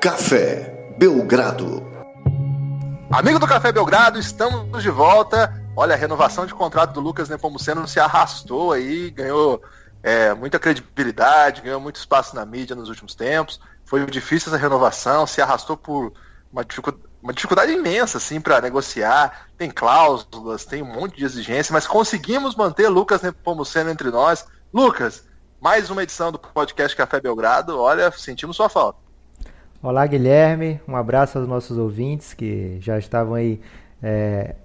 Café Belgrado. Amigo do Café Belgrado, estamos de volta. Olha, a renovação de contrato do Lucas Nepomuceno se arrastou aí, ganhou é, muita credibilidade, ganhou muito espaço na mídia nos últimos tempos. Foi difícil essa renovação, se arrastou por uma dificuldade, uma dificuldade imensa assim para negociar. Tem cláusulas, tem um monte de exigência, mas conseguimos manter Lucas Nepomuceno entre nós. Lucas, mais uma edição do podcast Café Belgrado. Olha, sentimos sua falta. Olá, Guilherme. Um abraço aos nossos ouvintes que já estavam aí é,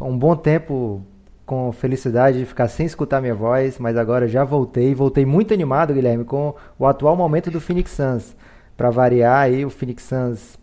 um bom tempo com felicidade de ficar sem escutar minha voz, mas agora já voltei. Voltei muito animado, Guilherme, com o atual momento do Phoenix Suns. Para variar aí, o Phoenix Suns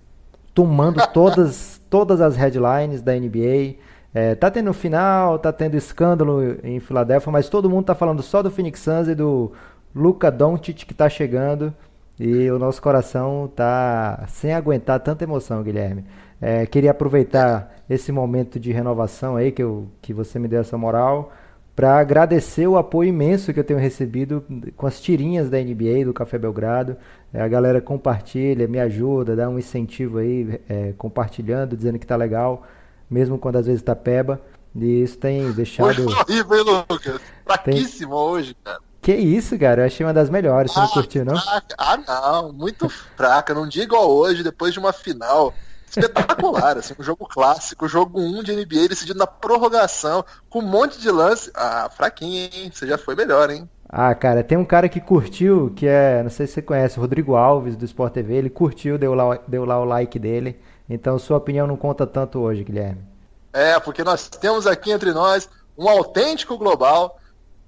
tomando todas, todas as headlines da NBA. É, tá tendo final, tá tendo escândalo em Filadélfia, mas todo mundo tá falando só do Phoenix Suns e do Luca Doncic que tá chegando. E o nosso coração tá sem aguentar tanta emoção, Guilherme. É, queria aproveitar esse momento de renovação aí que, eu, que você me deu essa moral para agradecer o apoio imenso que eu tenho recebido com as tirinhas da NBA, do Café Belgrado. É, a galera compartilha, me ajuda, dá um incentivo aí, é, compartilhando, dizendo que tá legal, mesmo quando às vezes tá peba. E isso tem deixado. Hoje horrível, hein, Lucas? Fraquíssimo tem... hoje, cara. Que isso, cara? Eu achei uma das melhores. Você ah, não curtiu, não? Ah, não. Muito fraca. Não dia igual hoje, depois de uma final espetacular, assim, um jogo clássico, jogo 1 de NBA decidido na prorrogação, com um monte de lance. Ah, fraquinho, hein? Você já foi melhor, hein? Ah, cara, tem um cara que curtiu, que é, não sei se você conhece, o Rodrigo Alves, do Sport TV, ele curtiu, deu lá, deu lá o like dele. Então sua opinião não conta tanto hoje, Guilherme. É, porque nós temos aqui entre nós um autêntico global,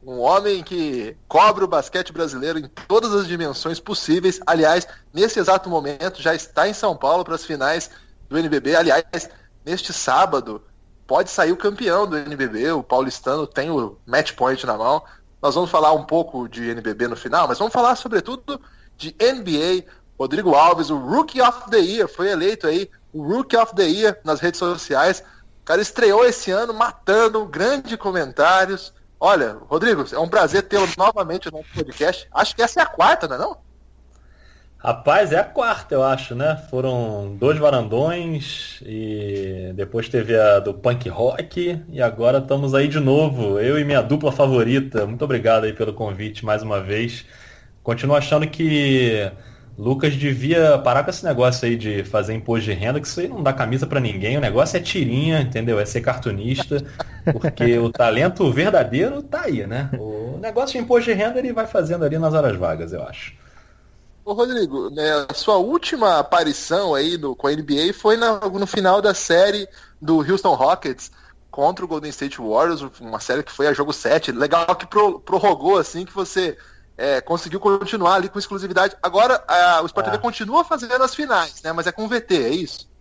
um homem que cobre o basquete brasileiro em todas as dimensões possíveis. Aliás, nesse exato momento já está em São Paulo para as finais do NBB. Aliás, neste sábado pode sair o campeão do NBB. O paulistano tem o match point na mão. Nós vamos falar um pouco de NBB no final, mas vamos falar sobretudo de NBA. Rodrigo Alves, o Rookie of the Year, foi eleito aí o Rookie of the Year nas redes sociais. O cara estreou esse ano matando, grandes comentários. Olha, Rodrigo, é um prazer tê-lo novamente no podcast. Acho que essa é a quarta, não é não? Rapaz, é a quarta, eu acho, né? Foram dois varandões e depois teve a do punk rock e agora estamos aí de novo, eu e minha dupla favorita. Muito obrigado aí pelo convite mais uma vez. Continuo achando que Lucas devia parar com esse negócio aí de fazer imposto de renda, que isso aí não dá camisa para ninguém. O negócio é tirinha, entendeu? É ser cartunista, porque o talento verdadeiro tá aí, né? O negócio de imposto de renda ele vai fazendo ali nas horas vagas, eu acho. Ô Rodrigo, né, a sua última aparição aí no, com a NBA foi na, no final da série do Houston Rockets contra o Golden State Warriors, uma série que foi a jogo 7. Legal que pro, prorrogou assim que você é, conseguiu continuar ali com exclusividade. Agora a, o Sport TV ah. continua fazendo as finais, né? Mas é com VT, é isso?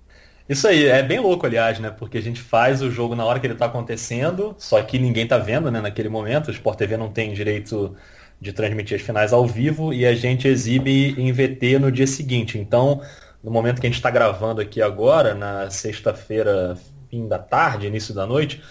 Isso aí, é bem louco, aliás, né? Porque a gente faz o jogo na hora que ele está acontecendo, só que ninguém está vendo, né? Naquele momento, o Sport TV não tem direito de transmitir as finais ao vivo e a gente exibe em VT no dia seguinte. Então, no momento que a gente está gravando aqui agora, na sexta-feira, fim da tarde, início da noite,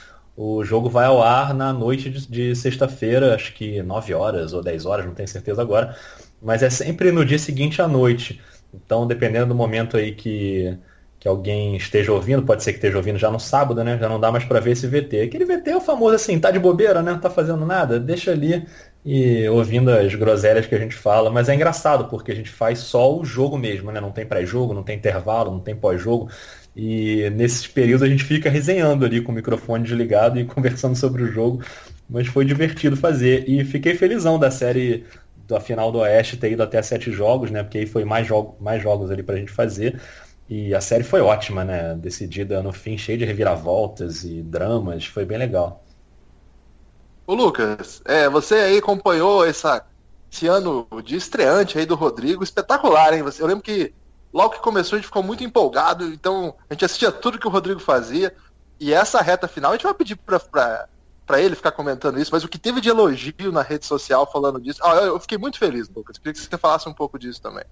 o jogo vai ao ar na noite de, de sexta-feira, acho que 9 horas ou 10 horas, não tenho certeza agora. Mas é sempre no dia seguinte à noite. Então, dependendo do momento aí que, que alguém esteja ouvindo, pode ser que esteja ouvindo já no sábado, né? Já não dá mais para ver esse VT. Aquele VT é o famoso assim, tá de bobeira, né? Não tá fazendo nada, deixa ali e ouvindo as groselhas que a gente fala. Mas é engraçado, porque a gente faz só o jogo mesmo, né? Não tem pré-jogo, não tem intervalo, não tem pós-jogo. E nesses períodos a gente fica resenhando ali com o microfone desligado e conversando sobre o jogo. Mas foi divertido fazer. E fiquei felizão da série da final do Oeste ter ido até sete jogos, né? Porque aí foi mais, jogo, mais jogos ali pra gente fazer. E a série foi ótima, né? Decidida no fim, cheia de reviravoltas e dramas. Foi bem legal. Ô Lucas, é, você aí acompanhou essa, esse ano de estreante aí do Rodrigo, espetacular, hein? Eu lembro que logo que começou a gente ficou muito empolgado, então a gente assistia tudo que o Rodrigo fazia. E essa reta final, a gente vai pedir pra, pra, pra ele ficar comentando isso, mas o que teve de elogio na rede social falando disso, ah, eu fiquei muito feliz, Lucas. Queria que você falasse um pouco disso também.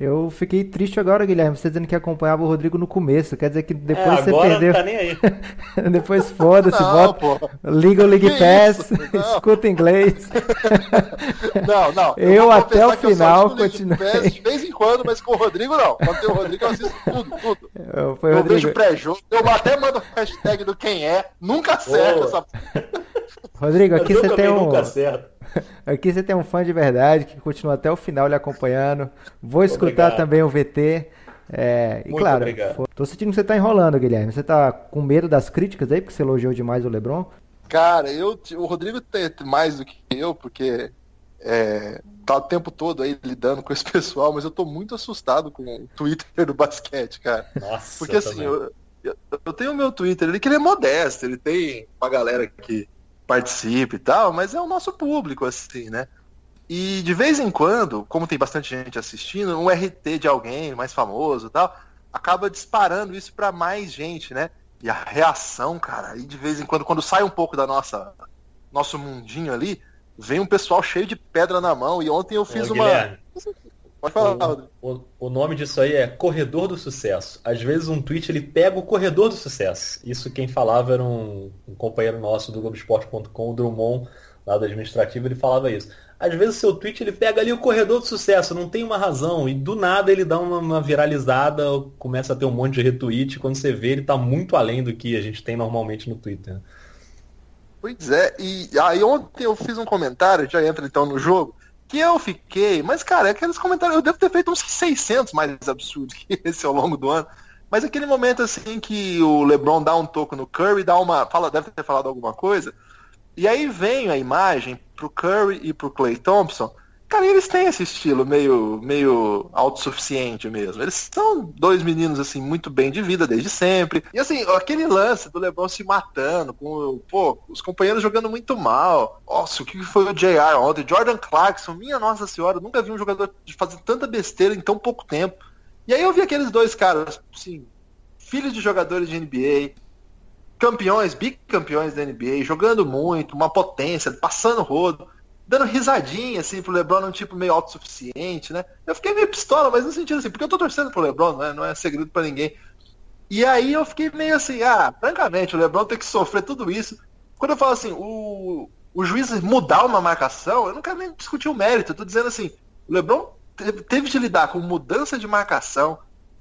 Eu fiquei triste agora, Guilherme, você dizendo que acompanhava o Rodrigo no começo. Quer dizer que depois é, você perdeu. Não tá nem aí. depois foda-se, bota. Liga o League Pass, escuta inglês. Não, não. Eu, eu até o final continuei. De vez em quando, mas com o Rodrigo não. Quando tem o Rodrigo eu assisto tudo, tudo. Eu, foi eu Rodrigo. vejo pré-jogo, eu até mando hashtag do quem é, nunca acerta essa. Rodrigo, aqui você tem um. Aqui você tem um fã de verdade que continua até o final lhe acompanhando. Vou escutar Obrigado. também o VT. É, e Muito claro, obrigado. tô sentindo que você tá enrolando, Guilherme. Você tá com medo das críticas aí, porque você elogiou demais o Lebron? Cara, eu, o Rodrigo tem mais do que eu, porque é, tá o tempo todo aí lidando com esse pessoal, mas eu tô muito assustado com o Twitter do basquete, cara. Nossa, Porque assim, eu, eu, eu tenho o meu Twitter, ele que ele é modesto, ele tem uma galera que participa e tal, mas é o nosso público, assim, né? E de vez em quando, como tem bastante gente assistindo, um RT de alguém mais famoso e tal, acaba disparando isso para mais gente, né? E a reação, cara, aí de vez em quando, quando sai um pouco da nossa nosso mundinho ali, vem um pessoal cheio de pedra na mão. E ontem eu fiz Ô, uma. Guilherme, Pode falar, Rodrigo. o, o, nome disso aí é Corredor do Sucesso. Às vezes um tweet ele pega o Corredor do Sucesso. Isso quem falava era um, um companheiro nosso do Globoesporte.com, o Drummond, lá do administrativo, ele falava isso. Às vezes o seu tweet ele pega ali o corredor do sucesso, não tem uma razão, e do nada ele dá uma, uma viralizada, começa a ter um monte de retweet, quando você vê ele tá muito além do que a gente tem normalmente no Twitter. Pois é, e aí ontem eu fiz um comentário, já entra então no jogo, que eu fiquei, mas cara, aqueles comentários, eu devo ter feito uns 600 mais absurdos que esse ao longo do ano, mas aquele momento assim que o LeBron dá um toco no Curry, dá uma, fala, deve ter falado alguma coisa, e aí vem a imagem pro Curry e pro Clay Thompson, cara, eles têm esse estilo meio, meio autossuficiente mesmo. Eles são dois meninos, assim, muito bem de vida desde sempre. E assim, aquele lance do LeBron se matando, com pô, os companheiros jogando muito mal. Nossa, o que foi o JR ontem? Jordan Clarkson, minha nossa senhora, nunca vi um jogador fazer tanta besteira em tão pouco tempo. E aí eu vi aqueles dois caras, assim, filhos de jogadores de NBA, campeões, bicampeões da NBA, jogando muito, uma potência, passando rodo, dando risadinha, assim, pro LeBron um tipo meio autossuficiente, né? Eu fiquei meio pistola, mas no sentido assim, porque eu tô torcendo pro LeBron, não é, não é segredo para ninguém. E aí eu fiquei meio assim, ah, francamente, o LeBron tem que sofrer tudo isso. Quando eu falo assim, o, o juiz mudar uma marcação, eu não quero nem discutir o mérito, eu tô dizendo assim, o LeBron teve, teve de lidar com mudança de marcação,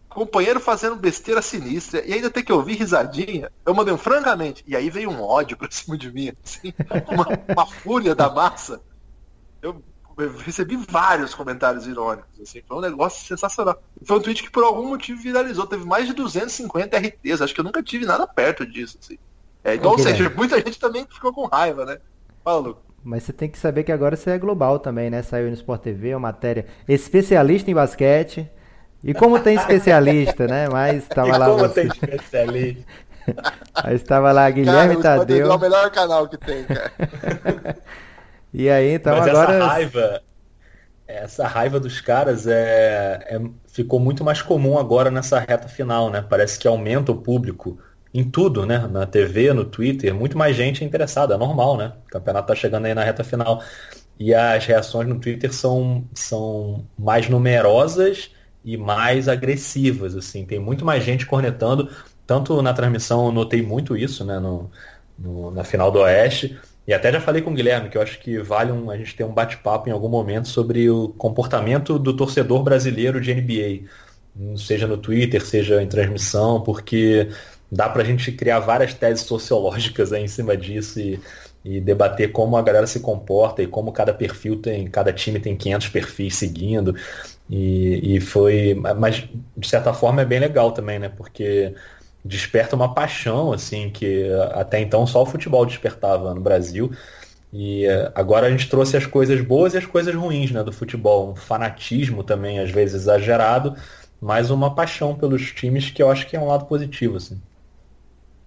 companheiro fazendo besteira sinistra e ainda ter que ouvir risadinha, eu mandei um francamente. E aí veio um ódio pra cima de mim, assim, uma, uma fúria da massa. Eu, recebi vários comentários irônicos, assim, foi um negócio sensacional. Foi um tweet que por algum motivo viralizou, teve mais de 250 RTs, acho que eu nunca tive nada perto disso, assim. É, então, ou seja, muita gente também ficou com raiva, né? Fala, Lu. Mas você tem que saber que agora você é global também, né? Saiu no Sport TV, uma matéria especialista em basquete. E como tem especialista, né? Mas estava e lá. Como você... tem especialista? Aí estava lá Guilherme cara, Tadeu. É o melhor canal que tem, cara. e aí, então Mas agora. Essa raiva, essa raiva dos caras é, é, ficou muito mais comum agora nessa reta final, né? Parece que aumenta o público em tudo, né? Na TV, no Twitter, muito mais gente interessada, é normal, né? O campeonato tá chegando aí na reta final. E as reações no Twitter são, são mais numerosas e mais agressivas, assim. Tem muito mais gente cornetando. Tanto na transmissão eu notei muito isso, né? No, no, na final do Oeste. E até já falei com o Guilherme que eu acho que vale um, a gente ter um bate-papo em algum momento sobre o comportamento do torcedor brasileiro de NBA. Seja no Twitter, seja em transmissão, porque dá pra gente criar várias teses sociológicas aí em cima disso e, e debater como a galera se comporta e como cada perfil tem, cada time tem 500 perfis seguindo. E, e foi, mas de certa forma é bem legal também, né? Porque desperta uma paixão, assim, que até então só o futebol despertava no Brasil. E agora a gente trouxe as coisas boas e as coisas ruins, né, do futebol. Um fanatismo também, às vezes exagerado, mas uma paixão pelos times que eu acho que é um lado positivo, assim.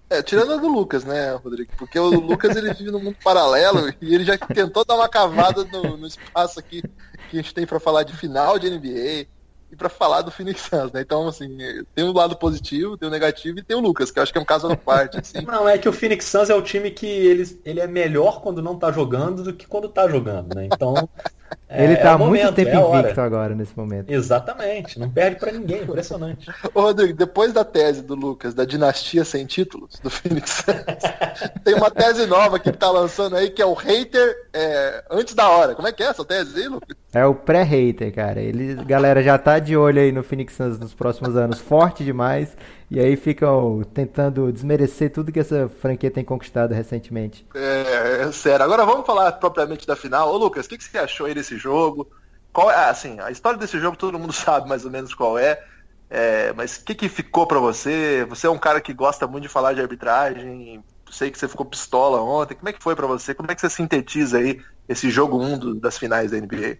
É, tirando a do Lucas, né, Rodrigo? Porque o Lucas ele vive num mundo paralelo e ele já tentou dar uma cavada no, no espaço aqui que a gente tem para falar de final de NBA e para falar do Phoenix Suns, né? Então, assim, tem um lado positivo, tem o um negativo e tem o Lucas, que eu acho que é um caso à parte, assim. Não, é que o Phoenix Suns é o time que ele, ele é melhor quando não tá jogando do que quando tá jogando, né? Então, É, Ele tá é há muito momento, tempo é invicto agora, nesse momento. Exatamente, não perde para ninguém, impressionante. Ô, Rodrigo, depois da tese do Lucas, da dinastia sem títulos, do Phoenix tem uma tese nova que tá lançando aí, que é o hater é, antes da hora. Como é que é essa tese aí, Lucas? É o pré-hater, cara. Ele, galera já tá de olho aí no Phoenix Suns nos próximos anos, forte demais. E aí ficam tentando desmerecer tudo que essa franquia tem conquistado recentemente. É, é sério. Agora vamos falar propriamente da final. Ô Lucas, o que, que você achou aí desse jogo? Qual é, assim, a história desse jogo todo mundo sabe mais ou menos qual é. é mas o que, que ficou para você? Você é um cara que gosta muito de falar de arbitragem. Sei que você ficou pistola ontem. Como é que foi para você? Como é que você sintetiza aí esse jogo 1 um das finais da NBA?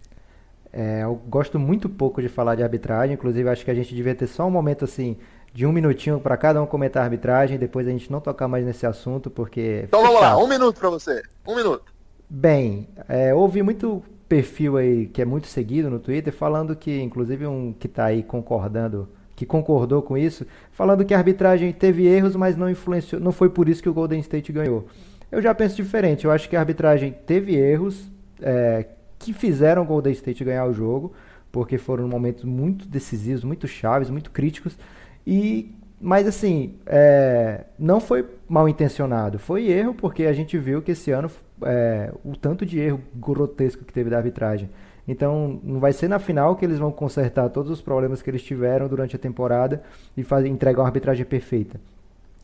É, eu gosto muito pouco de falar de arbitragem, inclusive acho que a gente devia ter só um momento assim de um minutinho para cada um comentar a arbitragem, depois a gente não tocar mais nesse assunto, porque. Então vamos lá, um minuto para você. Um minuto. Bem, é, houve muito perfil aí que é muito seguido no Twitter falando que, inclusive um que está aí concordando, que concordou com isso, falando que a arbitragem teve erros, mas não influenciou, não foi por isso que o Golden State ganhou. Eu já penso diferente. Eu acho que a arbitragem teve erros é, que fizeram o Golden State ganhar o jogo, porque foram momentos muito decisivos, muito chaves, muito críticos. E, mas assim, é, não foi mal intencionado, foi erro, porque a gente viu que esse ano é, o tanto de erro grotesco que teve da arbitragem. Então, não vai ser na final que eles vão consertar todos os problemas que eles tiveram durante a temporada e fazer, entregar uma arbitragem perfeita.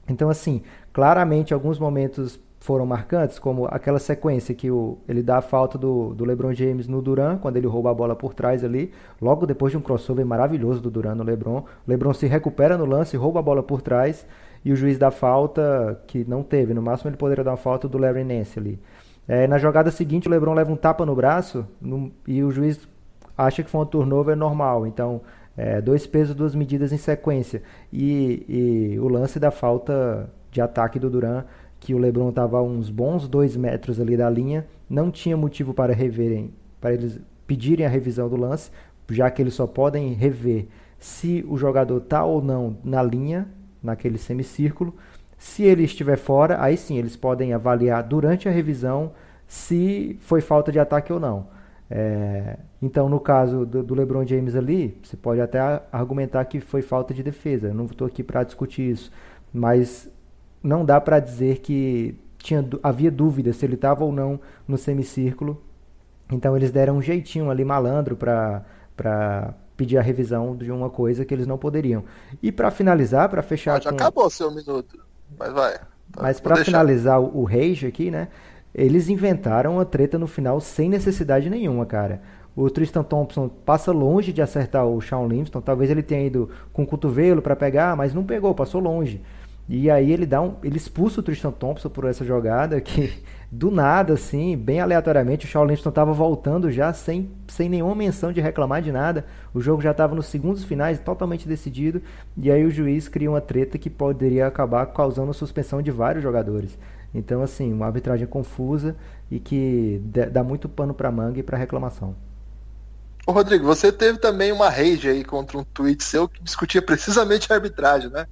Então, assim, claramente alguns momentos foram marcantes, como aquela sequência que o, ele dá a falta do, do LeBron James no Duran, quando ele rouba a bola por trás ali, logo depois de um crossover maravilhoso do Duran no LeBron. O LeBron se recupera no lance, rouba a bola por trás, e o juiz dá falta que não teve. No máximo ele poderia dar uma falta do Larry Nance ali. É, na jogada seguinte, o LeBron leva um tapa no braço no, e o juiz acha que foi um turnover normal. Então, é, dois pesos, duas medidas em sequência. E, e o lance da falta de ataque do Duran que o LeBron estava a uns bons dois metros ali da linha, não tinha motivo para reverem, para eles pedirem a revisão do lance, já que eles só podem rever se o jogador está ou não na linha, naquele semicírculo. Se ele estiver fora, aí sim eles podem avaliar durante a revisão se foi falta de ataque ou não. É, então, no caso do, do, LeBron James ali, você pode até argumentar que foi falta de defesa. Eu não estou aqui para discutir isso, mas não dá para dizer que tinha, havia dúvida se ele estava ou não no semicírculo. Então eles deram um jeitinho ali malandro para pedir a revisão de uma coisa que eles não poderiam. E para finalizar, para fechar. Ah, já com... acabou seu minuto, mas vai. Tá, mas para finalizar o, o Rage aqui, né? Eles inventaram uma treta no final sem necessidade nenhuma, cara. O Tristan Thompson passa longe de acertar o Shawn Livingston. Talvez ele tenha ido com o cotovelo para pegar, mas não pegou, passou longe. E aí ele dá um, ele expulsa o Tristan Thompson por essa jogada que do nada assim, bem aleatoriamente, o Shaolin estava voltando já sem, sem nenhuma menção de reclamar de nada. O jogo já estava nos segundos finais, totalmente decidido, e aí o juiz cria uma treta que poderia acabar causando suspensão de vários jogadores. Então assim, uma arbitragem confusa e que dá muito pano para manga e para reclamação. Ô Rodrigo, você teve também uma rage aí contra um tweet seu que discutia precisamente a arbitragem, né?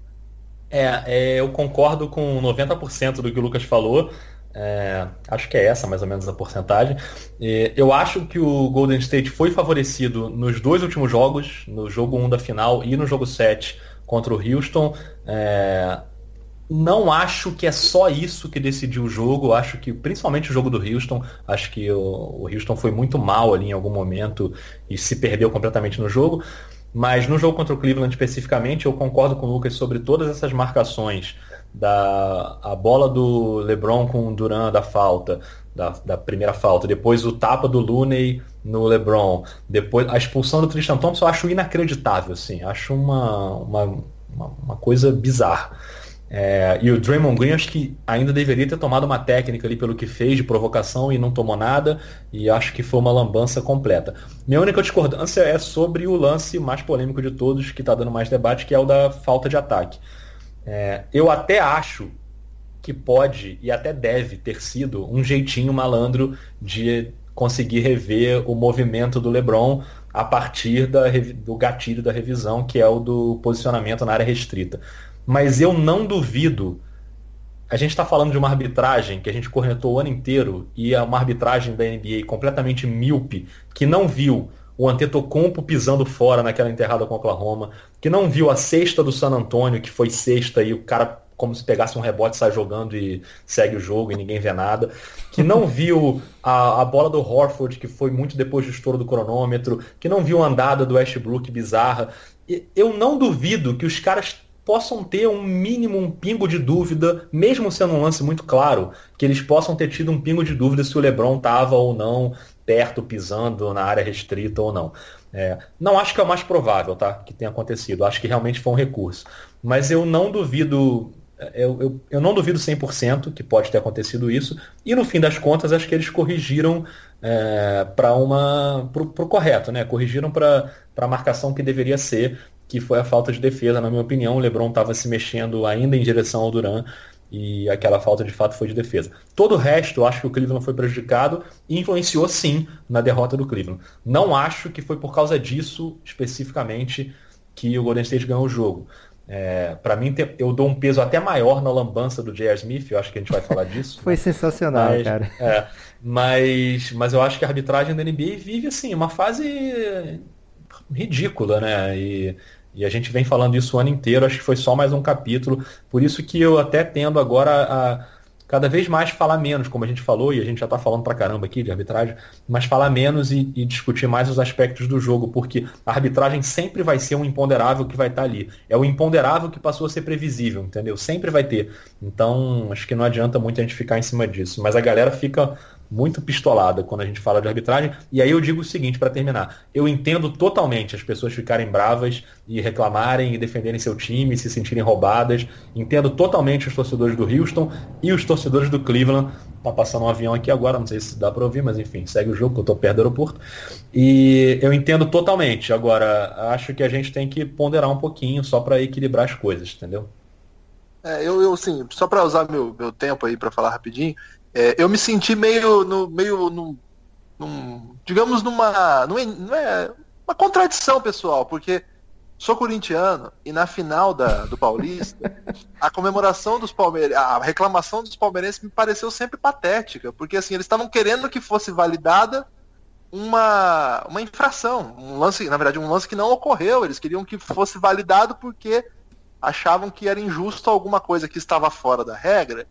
É, é, eu concordo com 90% do que o Lucas falou. É, acho que é essa mais ou menos a porcentagem. É, eu acho que o Golden State foi favorecido nos dois últimos jogos, no jogo 1 da final e no jogo 7 contra o Houston. É, não acho que é só isso que decidiu o jogo. Acho que, principalmente o jogo do Houston, acho que o, o Houston foi muito mal ali em algum momento e se perdeu completamente no jogo. Mas no jogo contra o Cleveland especificamente, eu concordo com o Lucas sobre todas essas marcações. Da a bola do LeBron com o Duran da falta, da, da primeira falta, depois o tapa do Looney no LeBron, depois a expulsão do Tristan Thompson, eu acho inacreditável, assim, acho uma, uma, uma, uma coisa bizarra. É, e o Draymond Green acho que ainda deveria ter tomado uma técnica ali pelo que fez de provocação e não tomou nada. E acho que foi uma lambança completa. Minha única discordância é sobre o lance mais polêmico de todos, que está dando mais debate, que é o da falta de ataque. É, eu até acho que pode e até deve ter sido um jeitinho malandro de conseguir rever o movimento do LeBron a partir da, do gatilho da revisão, que é o do posicionamento na área restrita mas eu não duvido a gente está falando de uma arbitragem que a gente cornetou o ano inteiro e é uma arbitragem da NBA completamente míope, que não viu o Antetokounmpo pisando fora naquela enterrada com o Oklahoma, que não viu a sexta do San Antonio, que foi sexta e o cara como se pegasse um rebote, sai jogando e segue o jogo e ninguém vê nada. Que não viu a, a bola do Horford, que foi muito depois do estouro do cronômetro. Que não viu a andada do Westbrook bizarra. Eu não duvido que os caras possam ter um mínimo, um pingo de dúvida, mesmo sendo um lance muito claro, que eles possam ter tido um pingo de dúvida se o LeBron estava ou não perto, pisando na área restrita ou não. É, não acho que é o mais provável, tá? Que tenha acontecido. Acho que realmente foi um recurso. Mas eu não duvido. Eu, eu, eu não duvido 100% que pode ter acontecido isso. E no fim das contas, acho que eles corrigiram é, para uma correto, né? Corrigiram para a marcação que deveria ser que foi a falta de defesa, na minha opinião. O LeBron estava se mexendo ainda em direção ao Duran e aquela falta de fato foi de defesa. Todo o resto, eu acho que o Cleveland foi prejudicado e influenciou sim na derrota do Cleveland. Não acho que foi por causa disso especificamente que o Golden State ganhou o jogo. É, para mim, eu dou um peso até maior na lambança do J.R. Smith, eu acho que a gente vai falar disso. Foi sensacional, mas, cara. É, mas, mas eu acho que a arbitragem da NBA vive assim, uma fase ridícula, né? E e a gente vem falando isso o ano inteiro, acho que foi só mais um capítulo. Por isso que eu até tendo agora a cada vez mais falar menos, como a gente falou, e a gente já está falando pra caramba aqui de arbitragem, mas falar menos e, e, discutir mais os aspectos do jogo, porque a arbitragem sempre vai ser um imponderável que vai estar tá ali. É o imponderável que passou a ser previsível, entendeu? Sempre vai ter. Então, acho que não adianta muito a gente ficar em cima disso. Mas a galera fica muito pistolada quando a gente fala de arbitragem. E aí eu digo o seguinte para terminar: eu entendo totalmente as pessoas ficarem bravas e reclamarem e defenderem seu time, se sentirem roubadas. Entendo totalmente os torcedores do Houston e os torcedores do Cleveland. Tá passando um avião aqui agora, não sei se dá para ouvir, mas enfim, segue o jogo, que eu tô perto do aeroporto. E eu entendo totalmente. Agora, acho que a gente tem que ponderar um pouquinho só para equilibrar as coisas, entendeu? É, eu, eu, assim, só para usar meu, meu tempo aí para falar rapidinho, é, eu me senti meio no meio no, num, digamos numa não é, uma contradição pessoal porque sou corintiano e na final da, do Paulista a comemoração dos palmeirenses a reclamação dos palmeirenses me pareceu sempre patética porque assim eles estavam querendo que fosse validada uma, uma infração um lance na verdade um lance que não ocorreu eles queriam que fosse validado porque achavam que era injusto alguma coisa que estava fora da regra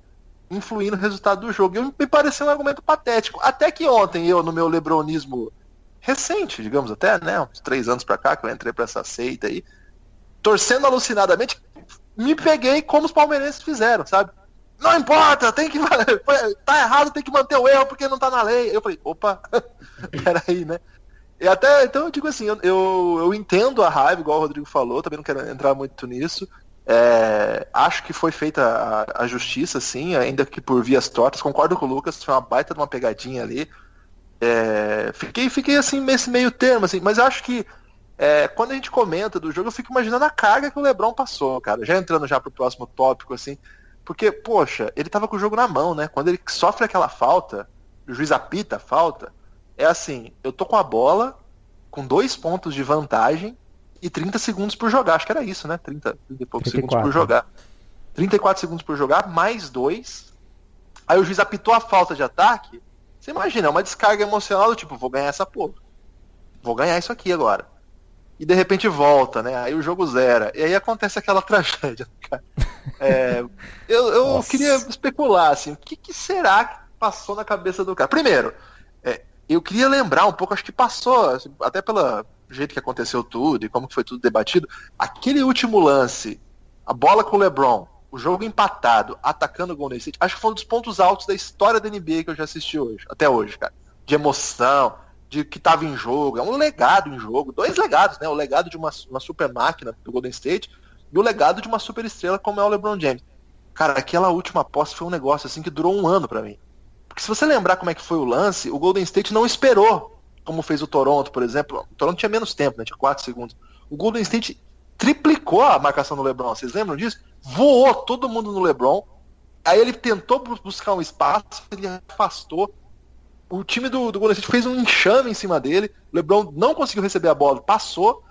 influir no resultado do jogo. E me pareceu um argumento patético. Até que ontem eu, no meu lebronismo recente, digamos até, né, uns três anos para cá, que eu entrei para essa seita aí, torcendo alucinadamente, me peguei como os palmeirenses fizeram, sabe? Não importa, tem que. tá errado, tem que manter o erro porque não tá na lei. Eu falei, opa, peraí, né? E até, então eu digo assim, eu, eu, eu entendo a raiva, igual o Rodrigo falou, também não quero entrar muito nisso. É, acho que foi feita a, a, justiça, sim, ainda que por vias tortas. Concordo com o Lucas, foi uma baita de uma pegadinha ali. É, fiquei, fiquei assim nesse meio termo, assim, mas acho que é, quando a gente comenta do jogo, eu fico imaginando a carga que o Lebron passou, cara. Já entrando já pro próximo tópico, assim, porque, poxa, ele tava com o jogo na mão, né? Quando ele sofre aquela falta, o juiz apita a falta, é assim, eu tô com a bola, com dois pontos de vantagem, e 30 segundos por jogar. Acho que era isso, né? 30, 30 e poucos 34. segundos por jogar. 34 segundos por jogar, mais dois. Aí o juiz apitou a falta de ataque. Você imagina, é uma descarga emocional do tipo, vou ganhar essa porra. Vou ganhar isso aqui agora. E de repente volta, né? Aí o jogo zera. E aí acontece aquela tragédia, cara. É, eu eu queria especular, assim, o que, que, será que passou na cabeça do cara? Primeiro, é, eu queria lembrar um pouco, acho que passou, assim, até pela, o jeito que aconteceu tudo e como foi tudo debatido, aquele último lance, a bola com o LeBron, o jogo empatado, atacando o Golden State, acho que foi um dos pontos altos da história da NBA que eu já assisti hoje, até hoje, cara. De emoção, de que estava em jogo, é um legado em jogo, dois legados, né? O legado de uma, uma super máquina do Golden State e o legado de uma super estrela como é o LeBron James. Cara, aquela última posse foi um negócio assim que durou um ano para mim. Porque se você lembrar como é que foi o lance, o Golden State não esperou como fez o Toronto, por exemplo. O Toronto tinha menos tempo, né? Tinha 4 segundos. O Golden State triplicou a marcação do LeBron. Vocês lembram disso? Voou todo mundo no LeBron. Aí ele tentou buscar um espaço, ele afastou. O time do, do Golden State fez um enxame em cima dele. O LeBron não conseguiu receber a bola, passou,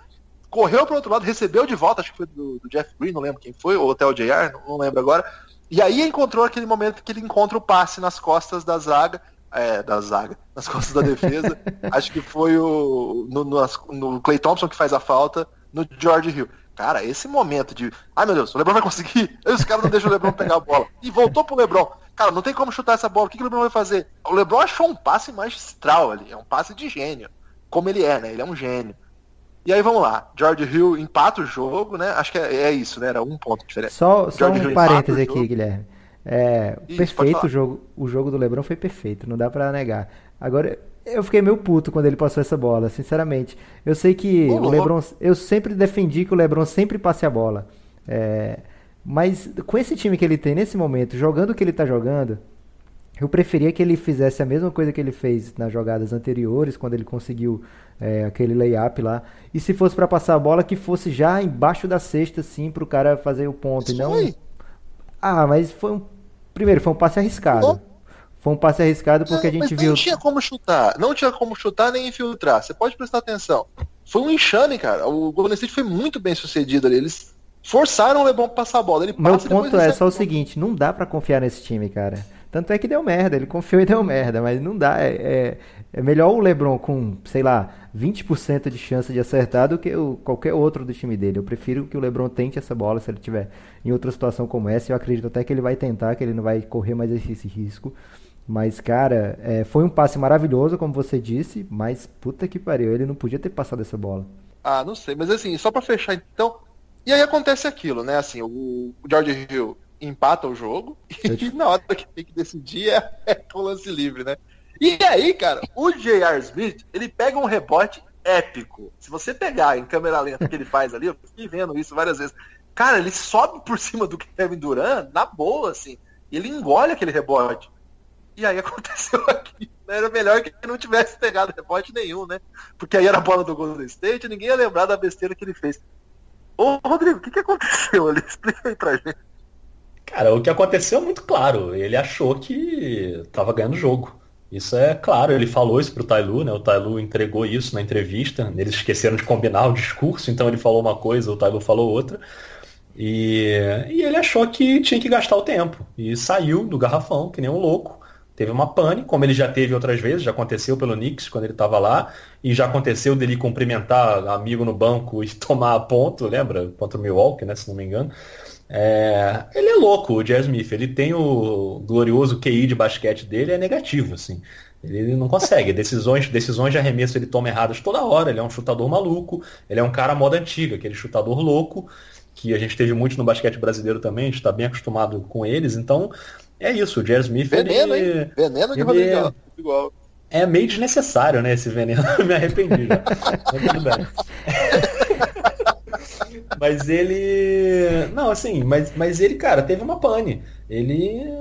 correu para outro lado, recebeu de volta, acho que foi do, do, Jeff Green, não lembro quem foi, ou até o JR, não, não lembro agora. E aí encontrou aquele momento que ele encontra o passe nas costas da zaga, é, da zaga, nas costas da defesa. Acho que foi o no, no, no, Clay Thompson que faz a falta, no George Hill. Cara, esse momento de, ai meu Deus, o LeBron vai conseguir. Os caras não deixam o LeBron pegar a bola. E voltou pro LeBron. Cara, não tem como chutar essa bola. O que, que o LeBron vai fazer? O LeBron achou um passe magistral ali, é um passe de gênio. Como ele é, né? Ele é um gênio. E aí vamos lá, George Hill empata o jogo, né? Acho que é, é isso, né? Era um ponto diferente. Só, só um parêntese aqui. Guilherme. É, isso, perfeito o jogo, o jogo do LeBron foi perfeito, não dá para negar. Agora, eu fiquei meio puto quando ele passou essa bola, sinceramente. Eu sei que o LeBron, eu sempre defendi que o LeBron sempre passe a bola. É, mas com esse time que ele tem nesse momento, jogando o que ele tá jogando, eu preferia que ele fizesse a mesma coisa que ele fez nas jogadas anteriores, quando ele conseguiu é, aquele layup lá. E se fosse para passar a bola, que fosse já embaixo da cesta, assim, pro cara fazer o ponto. e não... Foi. Ah, mas foi um. Primeiro, foi um passe arriscado. Foi um passe arriscado porque não, a gente viu. Não tinha como chutar. Não tinha como chutar nem infiltrar. Você pode prestar atenção. Foi um enxame, cara. O Golden State foi muito bem sucedido ali. Eles forçaram o LeBron pra passar a bola. Ele Meu ponto é só o seguinte: não dá para confiar nesse time, cara. Tanto é que deu merda, ele confiou e deu merda, mas não dá. É, é, é melhor o LeBron com, sei lá, 20% de chance de acertar do que o, qualquer outro do time dele. Eu prefiro que o LeBron tente essa bola se ele tiver em outra situação como essa. Eu acredito até que ele vai tentar, que ele não vai correr mais esse, esse risco. Mas, cara, é, foi um passe maravilhoso, como você disse, mas puta que pariu, ele não podia ter passado essa bola. Ah, não sei, mas assim, só para fechar então. E aí acontece aquilo, né? Assim, o George Hill empata o jogo e na hora que tem que decidir é, é com lance livre, né? E aí, cara, o J.R. Smith, ele pega um rebote épico. Se você pegar em câmera lenta que ele faz ali, eu fiquei vendo isso várias vezes. Cara, ele sobe por cima do Kevin Durant na boa, assim. Ele engole aquele rebote. E aí aconteceu aqui. Era melhor que ele não tivesse pegado rebote nenhum, né? Porque aí era a bola do Golden State ninguém ia lembrar da besteira que ele fez. Ô, Rodrigo, o que, que aconteceu ali? Explica aí pra gente. Cara, o que aconteceu é muito claro. Ele achou que estava ganhando o jogo. Isso é claro, ele falou isso pro Tailu, né? O Tailu entregou isso na entrevista. Eles esqueceram de combinar o discurso, então ele falou uma coisa, o Tailu falou outra. E, e ele achou que tinha que gastar o tempo. E saiu do garrafão, que nem um louco. Teve uma pane, como ele já teve outras vezes, já aconteceu pelo Knicks quando ele estava lá, e já aconteceu dele cumprimentar amigo no banco e tomar ponto, lembra? Contra o Milwaukee, né? Se não me engano. É, ele é louco, o Jazz Smith. Ele tem o glorioso QI de basquete dele, é negativo, assim. Ele não consegue. Decisões, decisões de arremesso ele toma erradas toda hora. Ele é um chutador maluco. Ele é um cara moda antiga, aquele chutador louco, que a gente teve muito no basquete brasileiro também. A gente está bem acostumado com eles. Então, é isso. O Jazz Smith. Veneno, ele, hein? Veneno de ele é, igual. É meio desnecessário, né? Esse veneno. Me arrependi já. Mas ele. Não, assim, mas, mas ele, cara, teve uma pane. Ele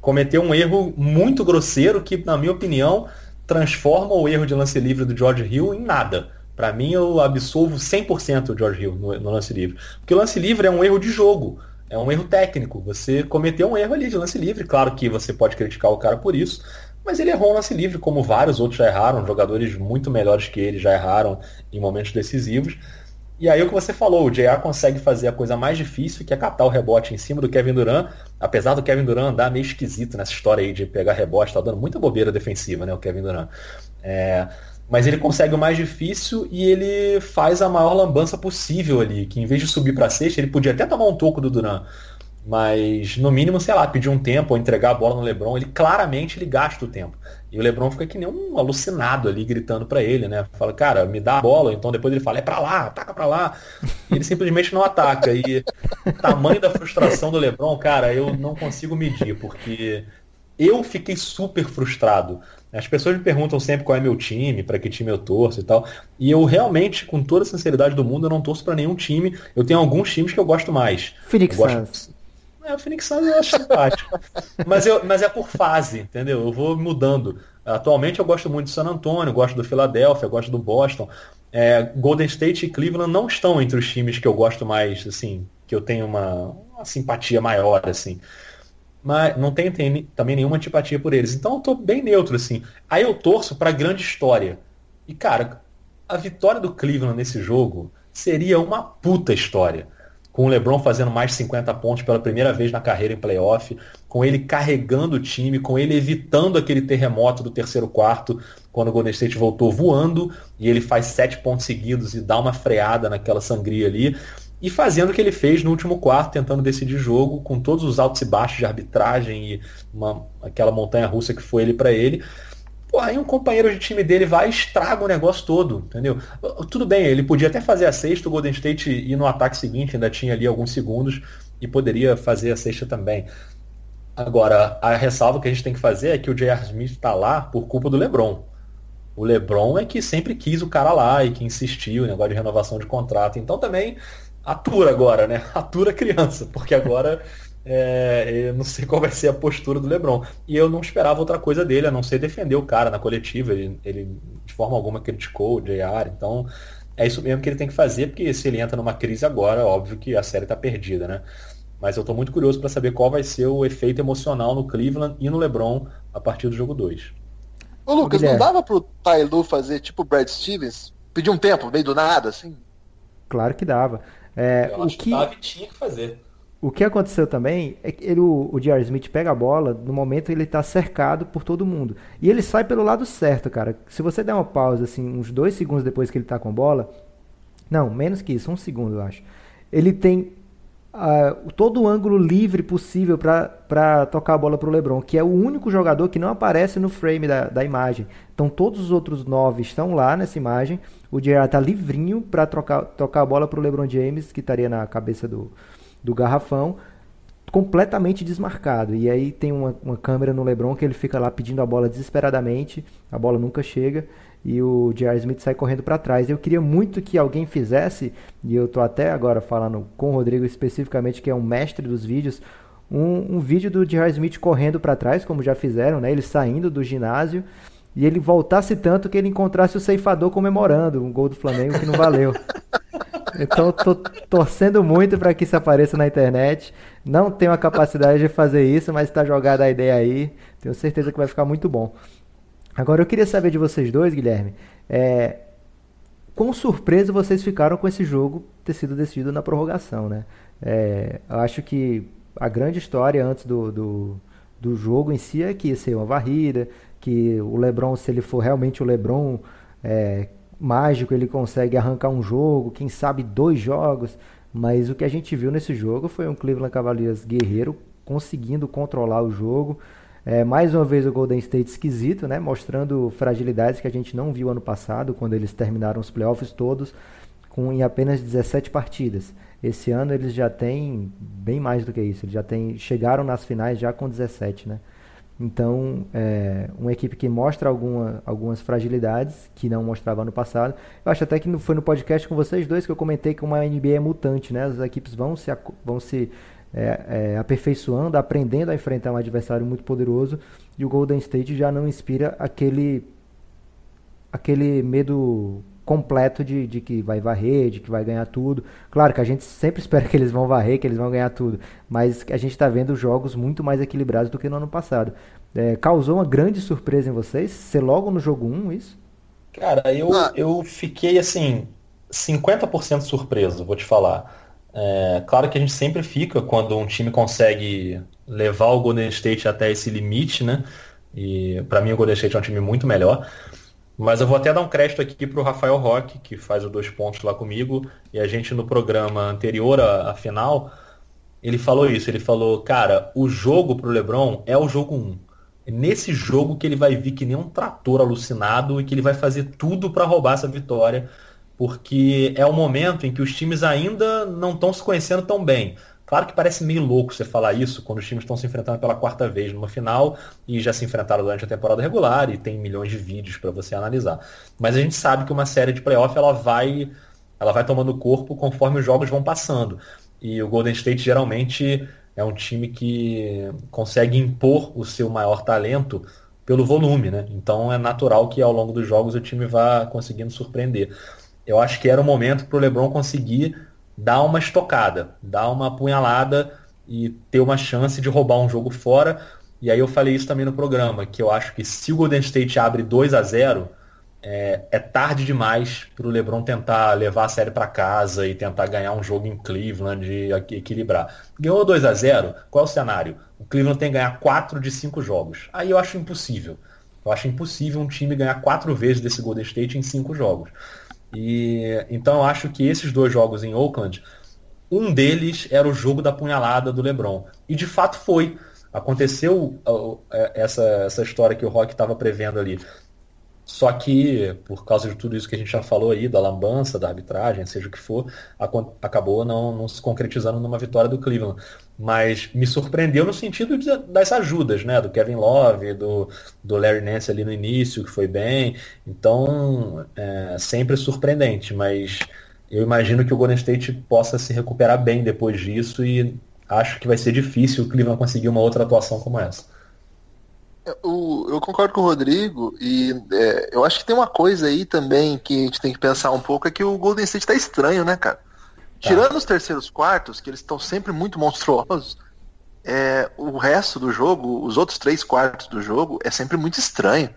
cometeu um erro muito grosseiro que, na minha opinião, transforma o erro de lance livre do George Hill em nada. Para mim, eu absolvo 100% o George Hill no, no lance livre. Porque o lance livre é um erro de jogo. É um erro técnico. Você cometeu um erro ali de lance livre. Claro que você pode criticar o cara por isso. Mas ele errou um lance livre, como vários outros já erraram. Jogadores muito melhores que ele já erraram em momentos decisivos. E aí o que você falou, o JR consegue fazer a coisa mais difícil, que é catar o rebote em cima do Kevin Durant, apesar do Kevin Durant andar meio esquisito nessa história aí de pegar rebote, tá dando muita bobeira defensiva, né, o Kevin Durant. É, mas ele consegue o mais difícil e ele faz a maior lambança possível ali, que em vez de subir para sexta, ele podia até tomar um toco do Durant, mas, no mínimo, sei lá, pedir um tempo ou entregar a bola no Lebron, ele claramente ele gasta o tempo. E o Lebron fica que nem um alucinado ali, gritando para ele, né? Fala, cara, me dá a bola. Então depois ele fala, é pra lá, ataca pra lá. E ele simplesmente não ataca. E o tamanho da frustração do Lebron, cara, eu não consigo medir, porque eu fiquei super frustrado. As pessoas me perguntam sempre qual é meu time, para que time eu torço e tal. E eu realmente, com toda a sinceridade do mundo, eu não torço para nenhum time. Eu tenho alguns times que eu gosto mais. Phoenix Suns. É, o Phoenix Suns eu acho simpático. mas, eu, mas é por fase, entendeu? Eu vou mudando. Atualmente eu gosto muito do San Antonio, gosto do Philadelphia, gosto do Boston. É, Golden State e Cleveland não estão entre os times que eu gosto mais, assim, que eu tenho uma, uma simpatia maior, assim. Mas não tenho, também nenhuma antipatia por eles. Então eu tô bem neutro, assim. Aí eu torço pra grande história. E, cara, a vitória do Cleveland nesse jogo seria uma puta história com o LeBron fazendo mais de 50 pontos pela primeira vez na carreira em playoff, com ele carregando o time, com ele evitando aquele terremoto do terceiro quarto, quando o Golden State voltou voando e ele faz sete pontos seguidos e dá uma freada naquela sangria ali. E fazendo o que ele fez no último quarto, tentando decidir jogo, com todos os altos e baixos de arbitragem e uma, aquela montanha russa que foi ele para ele. Pô, aí um companheiro de time dele vai e estraga o negócio todo, entendeu? Tudo bem, ele podia até fazer a sexta, o Golden State ir no ataque seguinte, ainda tinha ali alguns segundos, e poderia fazer a sexta também. Agora, a ressalva que a gente tem que fazer é que o J.R. Smith está lá por culpa do LeBron. O LeBron é que sempre quis o cara lá e que insistiu, negócio de renovação de contrato. Então também atura agora, né? Atura criança, porque agora é, eu não sei qual vai ser a postura do LeBron. E eu não esperava outra coisa dele, a não ser defender o cara na coletiva. Ele, ele de forma alguma criticou o JR. Então é isso mesmo que ele tem que fazer, porque se ele entra numa crise agora, óbvio que a série está perdida, né? Mas eu estou muito curioso para saber qual vai ser o efeito emocional no Cleveland e no LeBron a partir do jogo 2. Ô Lucas, não dava pro Tailu fazer tipo o Brad Stevens? Pedir um tempo, meio do nada, assim? Claro que dava. É, eu o que, que dava e tinha que fazer. O que aconteceu também é que ele, o, J.R. Smith pega a bola, no momento ele está cercado por todo mundo. E ele sai pelo lado certo, cara. Se você der uma pausa, assim, uns dois segundos depois que ele está com a bola. Não, menos que isso, um segundo, eu acho. Ele tem uh, todo o ângulo livre possível para tocar a bola para o LeBron, que é o único jogador que não aparece no frame da, da imagem. Então todos os outros nove estão lá nessa imagem. O J.R. está livrinho para tocar a bola para o LeBron James, que estaria na cabeça do do garrafão, completamente desmarcado. E aí tem uma, uma câmera no LeBron que ele fica lá pedindo a bola desesperadamente, a bola nunca chega e o J.R. Smith sai correndo para trás. Eu queria muito que alguém fizesse, e eu tô até agora falando com o Rodrigo especificamente, que é um mestre dos vídeos, um, um vídeo do J.R. Smith correndo para trás, como já fizeram, né? Ele saindo do ginásio e ele voltasse tanto que ele encontrasse o ceifador comemorando um gol do Flamengo que não valeu. Então tô torcendo muito para que isso apareça na internet. Não tenho a capacidade de fazer isso, mas está jogada a ideia aí. Tenho certeza que vai ficar muito bom. Agora eu queria saber de vocês dois, Guilherme, é, quão surpreso vocês ficaram com esse jogo ter sido decidido na prorrogação, né? É, eu acho que a grande história antes do, do, do jogo em si é que ia ser uma varrida, que o LeBron, se ele for realmente o LeBron, é, mágico, ele consegue arrancar um jogo, quem sabe dois jogos, mas o que a gente viu nesse jogo foi um Cleveland Cavaliers guerreiro conseguindo controlar o jogo. É, mais uma vez o Golden State esquisito, né? mostrando fragilidades que a gente não viu ano passado, quando eles terminaram os playoffs todos com, em apenas 17 partidas. Esse ano eles já têm bem mais do que isso, eles já têm, chegaram nas finais já com 17, né? Então, é uma equipe que mostra alguma, algumas fragilidades que não mostrava no passado. Eu acho até que foi no podcast com vocês dois que eu comentei que uma NBA é mutante, né? As equipes vão se, vão se é, é, aperfeiçoando, aprendendo a enfrentar um adversário muito poderoso e o Golden State já não inspira aquele, aquele medo completo de, de que vai varrer, de que vai ganhar tudo. Claro que a gente sempre espera que eles vão varrer, que eles vão ganhar tudo, mas a gente está vendo jogos muito mais equilibrados do que no ano passado. É, causou uma grande surpresa em vocês? Ser logo no jogo 1 isso? Cara, eu, ah. eu fiquei assim, 50% surpreso, vou te falar. É, claro que a gente sempre fica quando um time consegue levar o Golden State até esse limite, né? E para mim o Golden State é um time muito melhor. Mas eu vou até dar um crédito aqui para o Rafael Roque, que faz os dois pontos lá comigo. E a gente no programa anterior à, à final, ele falou isso. Ele falou, cara, o jogo para o LeBron é o jogo 1. É nesse jogo que ele vai vir que nem um trator alucinado e que ele vai fazer tudo para roubar essa vitória. Porque é o momento em que os times ainda não estão se conhecendo tão bem. Claro que parece meio louco você falar isso quando os times estão se enfrentando pela quarta vez numa final e já se enfrentaram durante a temporada regular e tem milhões de vídeos para você analisar. Mas a gente sabe que uma série de playoff ela vai ela vai tomando corpo conforme os jogos vão passando. E o Golden State geralmente é um time que consegue impor o seu maior talento pelo volume, né? Então é natural que ao longo dos jogos o time vá conseguindo surpreender. Eu acho que era o momento para o LeBron conseguir dar uma estocada, dar uma apunhalada e ter uma chance de roubar um jogo fora. E aí eu falei isso também no programa, que eu acho que se o Golden State abre 2 a 0 é, é tarde demais para o LeBron tentar levar a série para casa e tentar ganhar um jogo em Cleveland e equilibrar. Ganhou 2 a 0 qual é o cenário? O Cleveland tem que ganhar 4 de 5 jogos. Aí eu acho impossível. Eu acho impossível um time ganhar quatro vezes desse Golden State em cinco jogos. E então eu acho que esses dois jogos em Oakland, um deles era o jogo da punhalada do LeBron. E de fato foi. Aconteceu é, essa, essa história que o Rock estava prevendo ali. Só que, por causa de tudo isso que a gente já falou aí, da lambança, da arbitragem, seja o que for, acabou não, não se concretizando numa vitória do Cleveland. Mas me surpreendeu no sentido de, das ajudas, né? Do Kevin Love, do, do Larry Nance ali no início, que foi bem. Então, é sempre surpreendente, mas eu imagino que o Golden State possa se recuperar bem depois disso e acho que vai ser difícil o Cleveland conseguir uma outra atuação como essa. Eu, eu concordo com o Rodrigo e é, eu acho que tem uma coisa aí também que a gente tem que pensar um pouco, é que o Golden State tá estranho, né, cara? Tá. Tirando os terceiros quartos, que eles estão sempre muito monstruosos, é, o resto do jogo, os outros três quartos do jogo, é sempre muito estranho.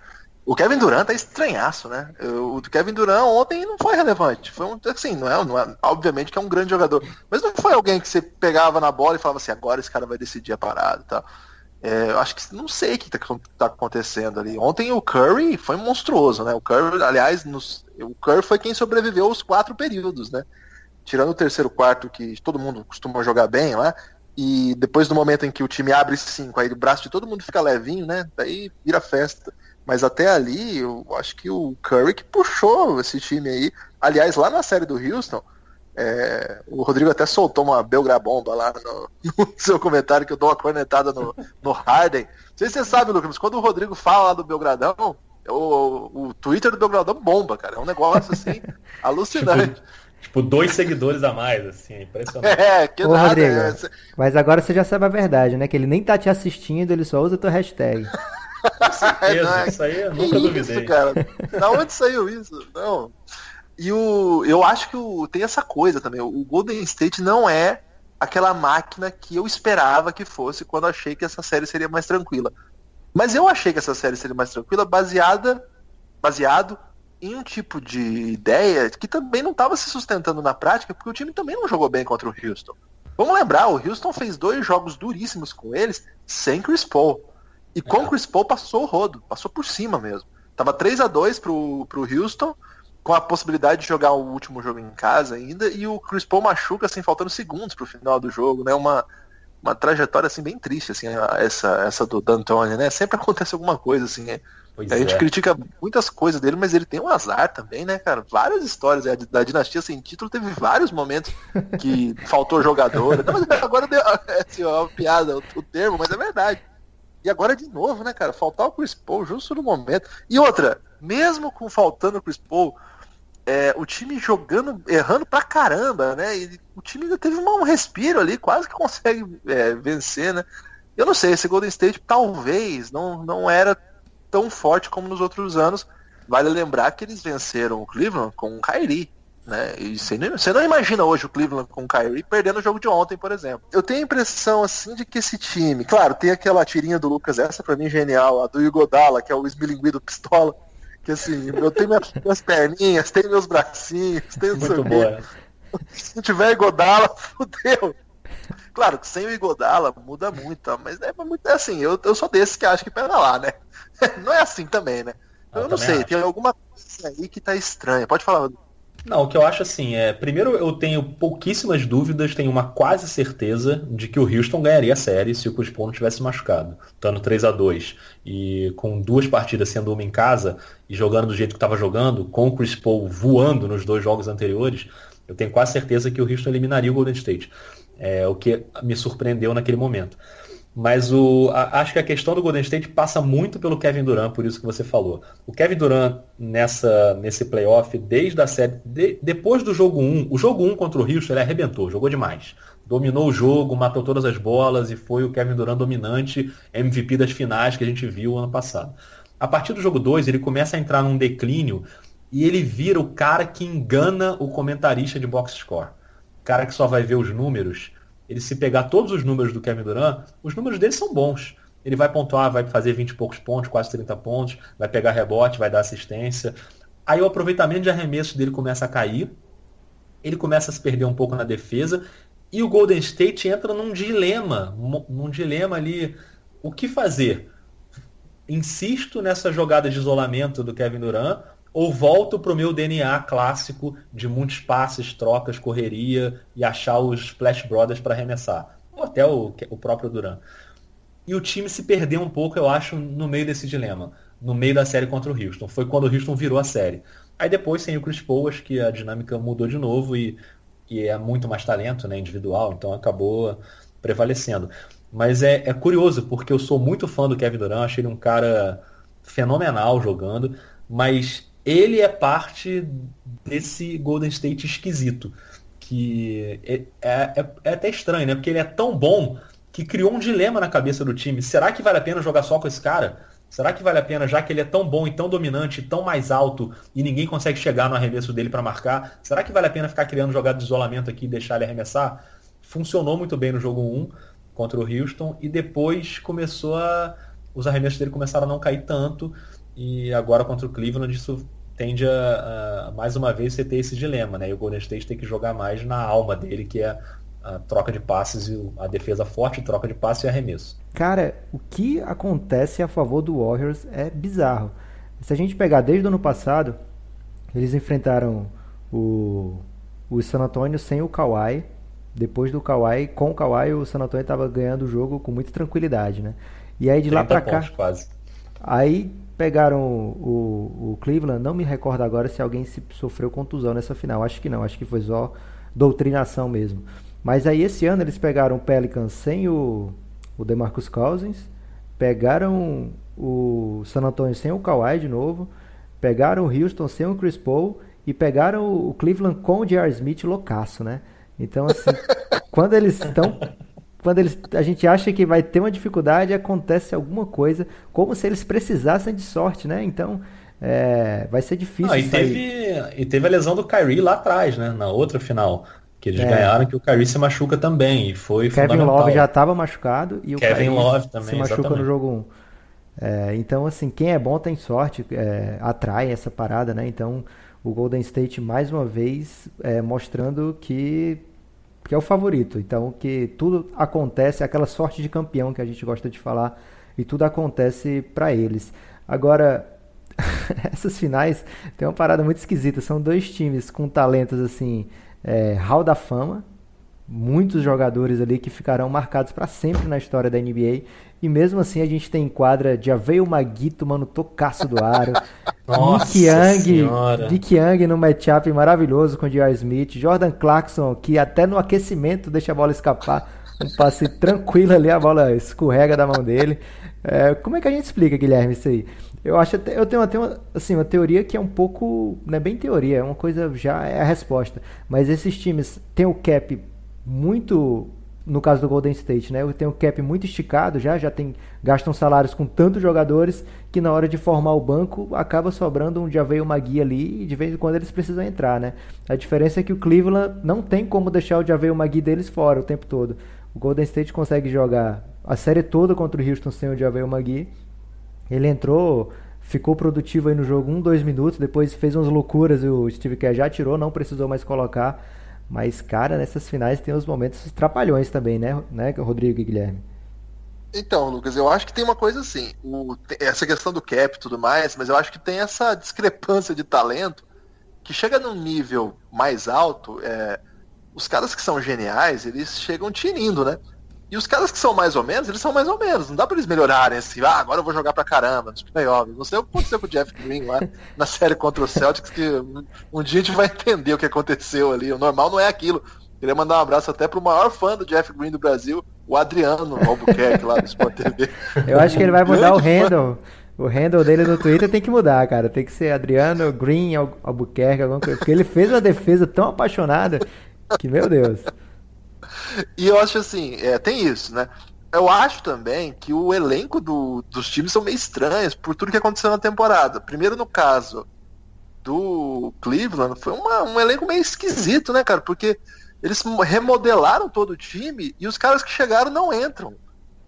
O Kevin Durant tá estranhaço, né? O Kevin Durant ontem não foi relevante. Foi um, assim, não é, não é, obviamente que é um grande jogador, mas não foi alguém que você pegava na bola e falava assim, agora esse cara vai decidir a parada, tá? É, eu acho que não sei o que está tá acontecendo ali. Ontem o Curry foi monstruoso, né? O Curry, aliás, nos, o Curry foi quem sobreviveu aos quatro períodos, né? Tirando o terceiro quarto, que todo mundo costuma jogar bem lá, e depois do momento em que o time abre cinco, aí o braço de todo mundo fica levinho, né? Daí vira festa. Mas até ali, eu acho que o Curry que puxou esse time aí. Aliás, lá na série do Houston, é, o Rodrigo até soltou uma belgrabomba lá no, no, seu comentário que eu dou uma cornetada no, no Harden. Não sei se você sabe, Lucas, mas quando o Rodrigo fala lá do Belgradão, o, o Twitter do Belgradão bomba, cara. É um negócio assim alucinante. Tipo, tipo, dois seguidores a mais, assim, impressionante. É, que Ô, nada. Rodrigo, é... Mas agora você já sabe a verdade, né? Que ele nem tá te assistindo, ele só usa a tua hashtag. Com certeza, é, isso aí eu nunca duvidei. Isso, cara? Da onde saiu isso? Não. E o, eu acho que o, tem essa coisa também. O Golden State não é aquela máquina que eu esperava que fosse quando achei que essa série seria mais tranquila. Mas eu achei que essa série seria mais tranquila baseada, baseado em um tipo de ideia que também não estava se sustentando na prática, porque o time também não jogou bem contra o Houston. Vamos lembrar, o Houston fez dois jogos duríssimos com eles sem Chris Paul. E com o Chris Paul passou o rodo, passou por cima mesmo. Tava 3 a 2 pro, pro Houston, com a possibilidade de jogar o último jogo em casa ainda, e o Chris Paul machuca, assim, faltando segundos pro final do jogo, né? Uma, uma trajetória, assim, bem triste, assim, essa, essa do D'Antoni, né? Sempre acontece alguma coisa, assim, né? a gente é. critica muitas coisas dele, mas ele tem um azar também, né, cara? Várias histórias é, da dinastia sem título, teve vários momentos que faltou jogador. Não, agora deu, é, assim, ó, uma piada o, o termo, mas é verdade. E agora de novo, né, cara? Faltar o Chris Paul justo no momento. E outra, mesmo com faltando o Chris Paul, é, o time jogando, errando pra caramba, né? E o time ainda teve um respiro ali, quase que consegue é, vencer, né? Eu não sei, esse Golden State talvez não, não era tão forte como nos outros anos. Vale lembrar que eles venceram o Cleveland com o Kyrie. Né? E você não, você não imagina hoje o Cleveland com o Kyrie perdendo o jogo de ontem, por exemplo. Eu tenho a impressão assim de que esse time, claro, tem aquela tirinha do Lucas, essa pra mim genial, a do Igodala, que é o esmilinguido do pistola, que assim, eu tenho minhas, minhas perninhas, tenho meus bracinhos, tenho Muito boa. Se tiver Igodala, fudeu. Claro que sem o Igodala muda muito, mas é, muito, é assim, eu, eu sou desses que acho que pega lá, né? Não é assim também, né? Eu, eu não sei, acho. tem alguma coisa aí que tá estranha. Pode falar, não, o que eu acho assim é. Primeiro, eu tenho pouquíssimas dúvidas, tenho uma quase certeza de que o Houston ganharia a série se o Chris Paul não tivesse machucado. Estando 3 a 2 e com duas partidas sendo uma em casa e jogando do jeito que estava jogando, com o Chris Paul voando nos dois jogos anteriores, eu tenho quase certeza que o Houston eliminaria o Golden State. É o que me surpreendeu naquele momento. Mas o, a, acho que a questão do Golden State passa muito pelo Kevin Durant, por isso que você falou. O Kevin Durant, nessa, nesse playoff, desde a série. De, depois do jogo 1, o jogo 1 contra o Houston, ele arrebentou, jogou demais. Dominou o jogo, matou todas as bolas e foi o Kevin Durant dominante, MVP das finais que a gente viu ano passado. A partir do jogo 2, ele começa a entrar num declínio e ele vira o cara que engana o comentarista de box score. O cara que só vai ver os números ele se pegar todos os números do Kevin Durant, os números dele são bons. Ele vai pontuar, vai fazer 20 e poucos pontos, quase 30 pontos, vai pegar rebote, vai dar assistência. Aí o aproveitamento de arremesso dele começa a cair, ele começa a se perder um pouco na defesa, e o Golden State entra num dilema, num dilema ali, o que fazer? Insisto nessa jogada de isolamento do Kevin Durant ou volto para o meu DNA clássico de muitos passes, trocas, correria e achar os Splash Brothers para arremessar. Ou até o, o próprio Duran. E o time se perdeu um pouco, eu acho, no meio desse dilema. No meio da série contra o Houston. Foi quando o Houston virou a série. Aí depois, sem o Chris Paul, acho que a dinâmica mudou de novo e, e é muito mais talento né, individual, então acabou prevalecendo. Mas é, é curioso, porque eu sou muito fã do Kevin Durant, achei ele um cara fenomenal jogando, mas ele é parte desse Golden State esquisito. Que é, é, é, até estranho, né? Porque ele é tão bom que criou um dilema na cabeça do time. Será que vale a pena jogar só com esse cara? Será que vale a pena, já que ele é tão bom e tão dominante, tão mais alto e ninguém consegue chegar no arremesso dele para marcar? Será que vale a pena ficar criando jogada de isolamento aqui e deixar ele arremessar? Funcionou muito bem no jogo 1 contra o Houston e depois começou a os arremessos dele começaram a não cair tanto e agora contra o Cleveland isso tende a, a, mais uma vez você ter esse dilema, né? E o Golden State tem que jogar mais na alma dele, que é a troca de passes e a defesa forte, troca de passes e arremesso. Cara, o que acontece a favor do Warriors é bizarro. Se a gente pegar desde o ano passado, eles enfrentaram o, o San Antonio sem o Kawhi. Depois do Kawhi, com o Kawhi, o San Antonio estava ganhando o jogo com muita tranquilidade, né? E aí de lá para cá, quase. Aí pegaram o, o, Cleveland, não me recordo agora se alguém se sofreu contusão nessa final, acho que não, acho que foi só doutrinação mesmo. Mas aí esse ano eles pegaram o Pelicans sem o, o DeMarcus Cousins, pegaram o San Antonio sem o Kawhi de novo, pegaram o Houston sem o Chris Paul e pegaram o Cleveland com o J.R. Smith loucaço, né? Então assim, quando eles estão quando eles, a gente acha que vai ter uma dificuldade, acontece alguma coisa, como se eles precisassem de sorte, né? Então, é, vai ser difícil. e, teve, e teve a lesão do Kyrie lá atrás, né? Na outra final. Que eles é. ganharam, que o Kyrie se machuca também. E foi Kevin Love já estava machucado e o Kevin Kyrie Love também, se machuca exatamente. no jogo 1. É, então, assim, quem é bom tem sorte, é, atrai essa parada, né? Então, o Golden State, mais uma vez, é, mostrando que que é o favorito. Então, que tudo acontece, aquela sorte de campeão que a gente gosta de falar, e tudo acontece para eles. Agora, essas finais tem uma parada muito esquisita. São dois times com talentos assim, é, hall da fama, muitos jogadores ali que ficarão marcados para sempre na história da NBA. E mesmo assim a gente tem quadra de Aveio Magui tomando tocaço do aro. Nick Young, Nick Young no matchup maravilhoso com o J.R. Smith. Jordan Clarkson, que até no aquecimento deixa a bola escapar. Um passe tranquilo ali, a bola escorrega da mão dele. É, como é que a gente explica, Guilherme, isso aí? Eu acho eu tenho, eu tenho uma, assim, uma teoria que é um pouco. Não é bem teoria, é uma coisa já é a resposta. Mas esses times têm o cap muito no caso do Golden State, né? Tem um cap muito esticado já, já tem gastam salários com tantos jogadores que na hora de formar o banco acaba sobrando um Javeio Magui ali e de vez em quando eles precisam entrar, né? A diferença é que o Cleveland não tem como deixar o Javeio Magui deles fora o tempo todo. O Golden State consegue jogar a série toda contra o Houston sem o Javeio Magui. Ele entrou, ficou produtivo aí no jogo um, dois minutos, depois fez umas loucuras e o Steve Kerr já tirou, não precisou mais colocar mas, cara, nessas finais tem os momentos trapalhões também, né, né Rodrigo e Guilherme? Então, Lucas, eu acho que tem uma coisa assim, o, essa questão do cap e tudo mais, mas eu acho que tem essa discrepância de talento que chega num nível mais alto, é, os caras que são geniais, eles chegam tinindo, né? E os caras que são mais ou menos, eles são mais ou menos. Não dá pra eles melhorarem assim, ah, agora eu vou jogar pra caramba nos playoffs. Não sei o que aconteceu com o Jeff Green lá na série contra o Celtics, que um dia a gente vai entender o que aconteceu ali. O normal não é aquilo. Queria mandar um abraço até pro maior fã do Jeff Green do Brasil, o Adriano Albuquerque, lá do Sport TV. Eu acho que ele vai mudar o handle. O handle dele no Twitter tem que mudar, cara. Tem que ser Adriano Green Albuquerque, alguma coisa. Porque ele fez uma defesa tão apaixonada que, meu Deus. E eu acho assim, é, tem isso, né? Eu acho também que o elenco do, dos times são meio estranhos por tudo que aconteceu na temporada. Primeiro, no caso do Cleveland, foi uma, um elenco meio esquisito, né, cara? Porque eles remodelaram todo o time e os caras que chegaram não entram.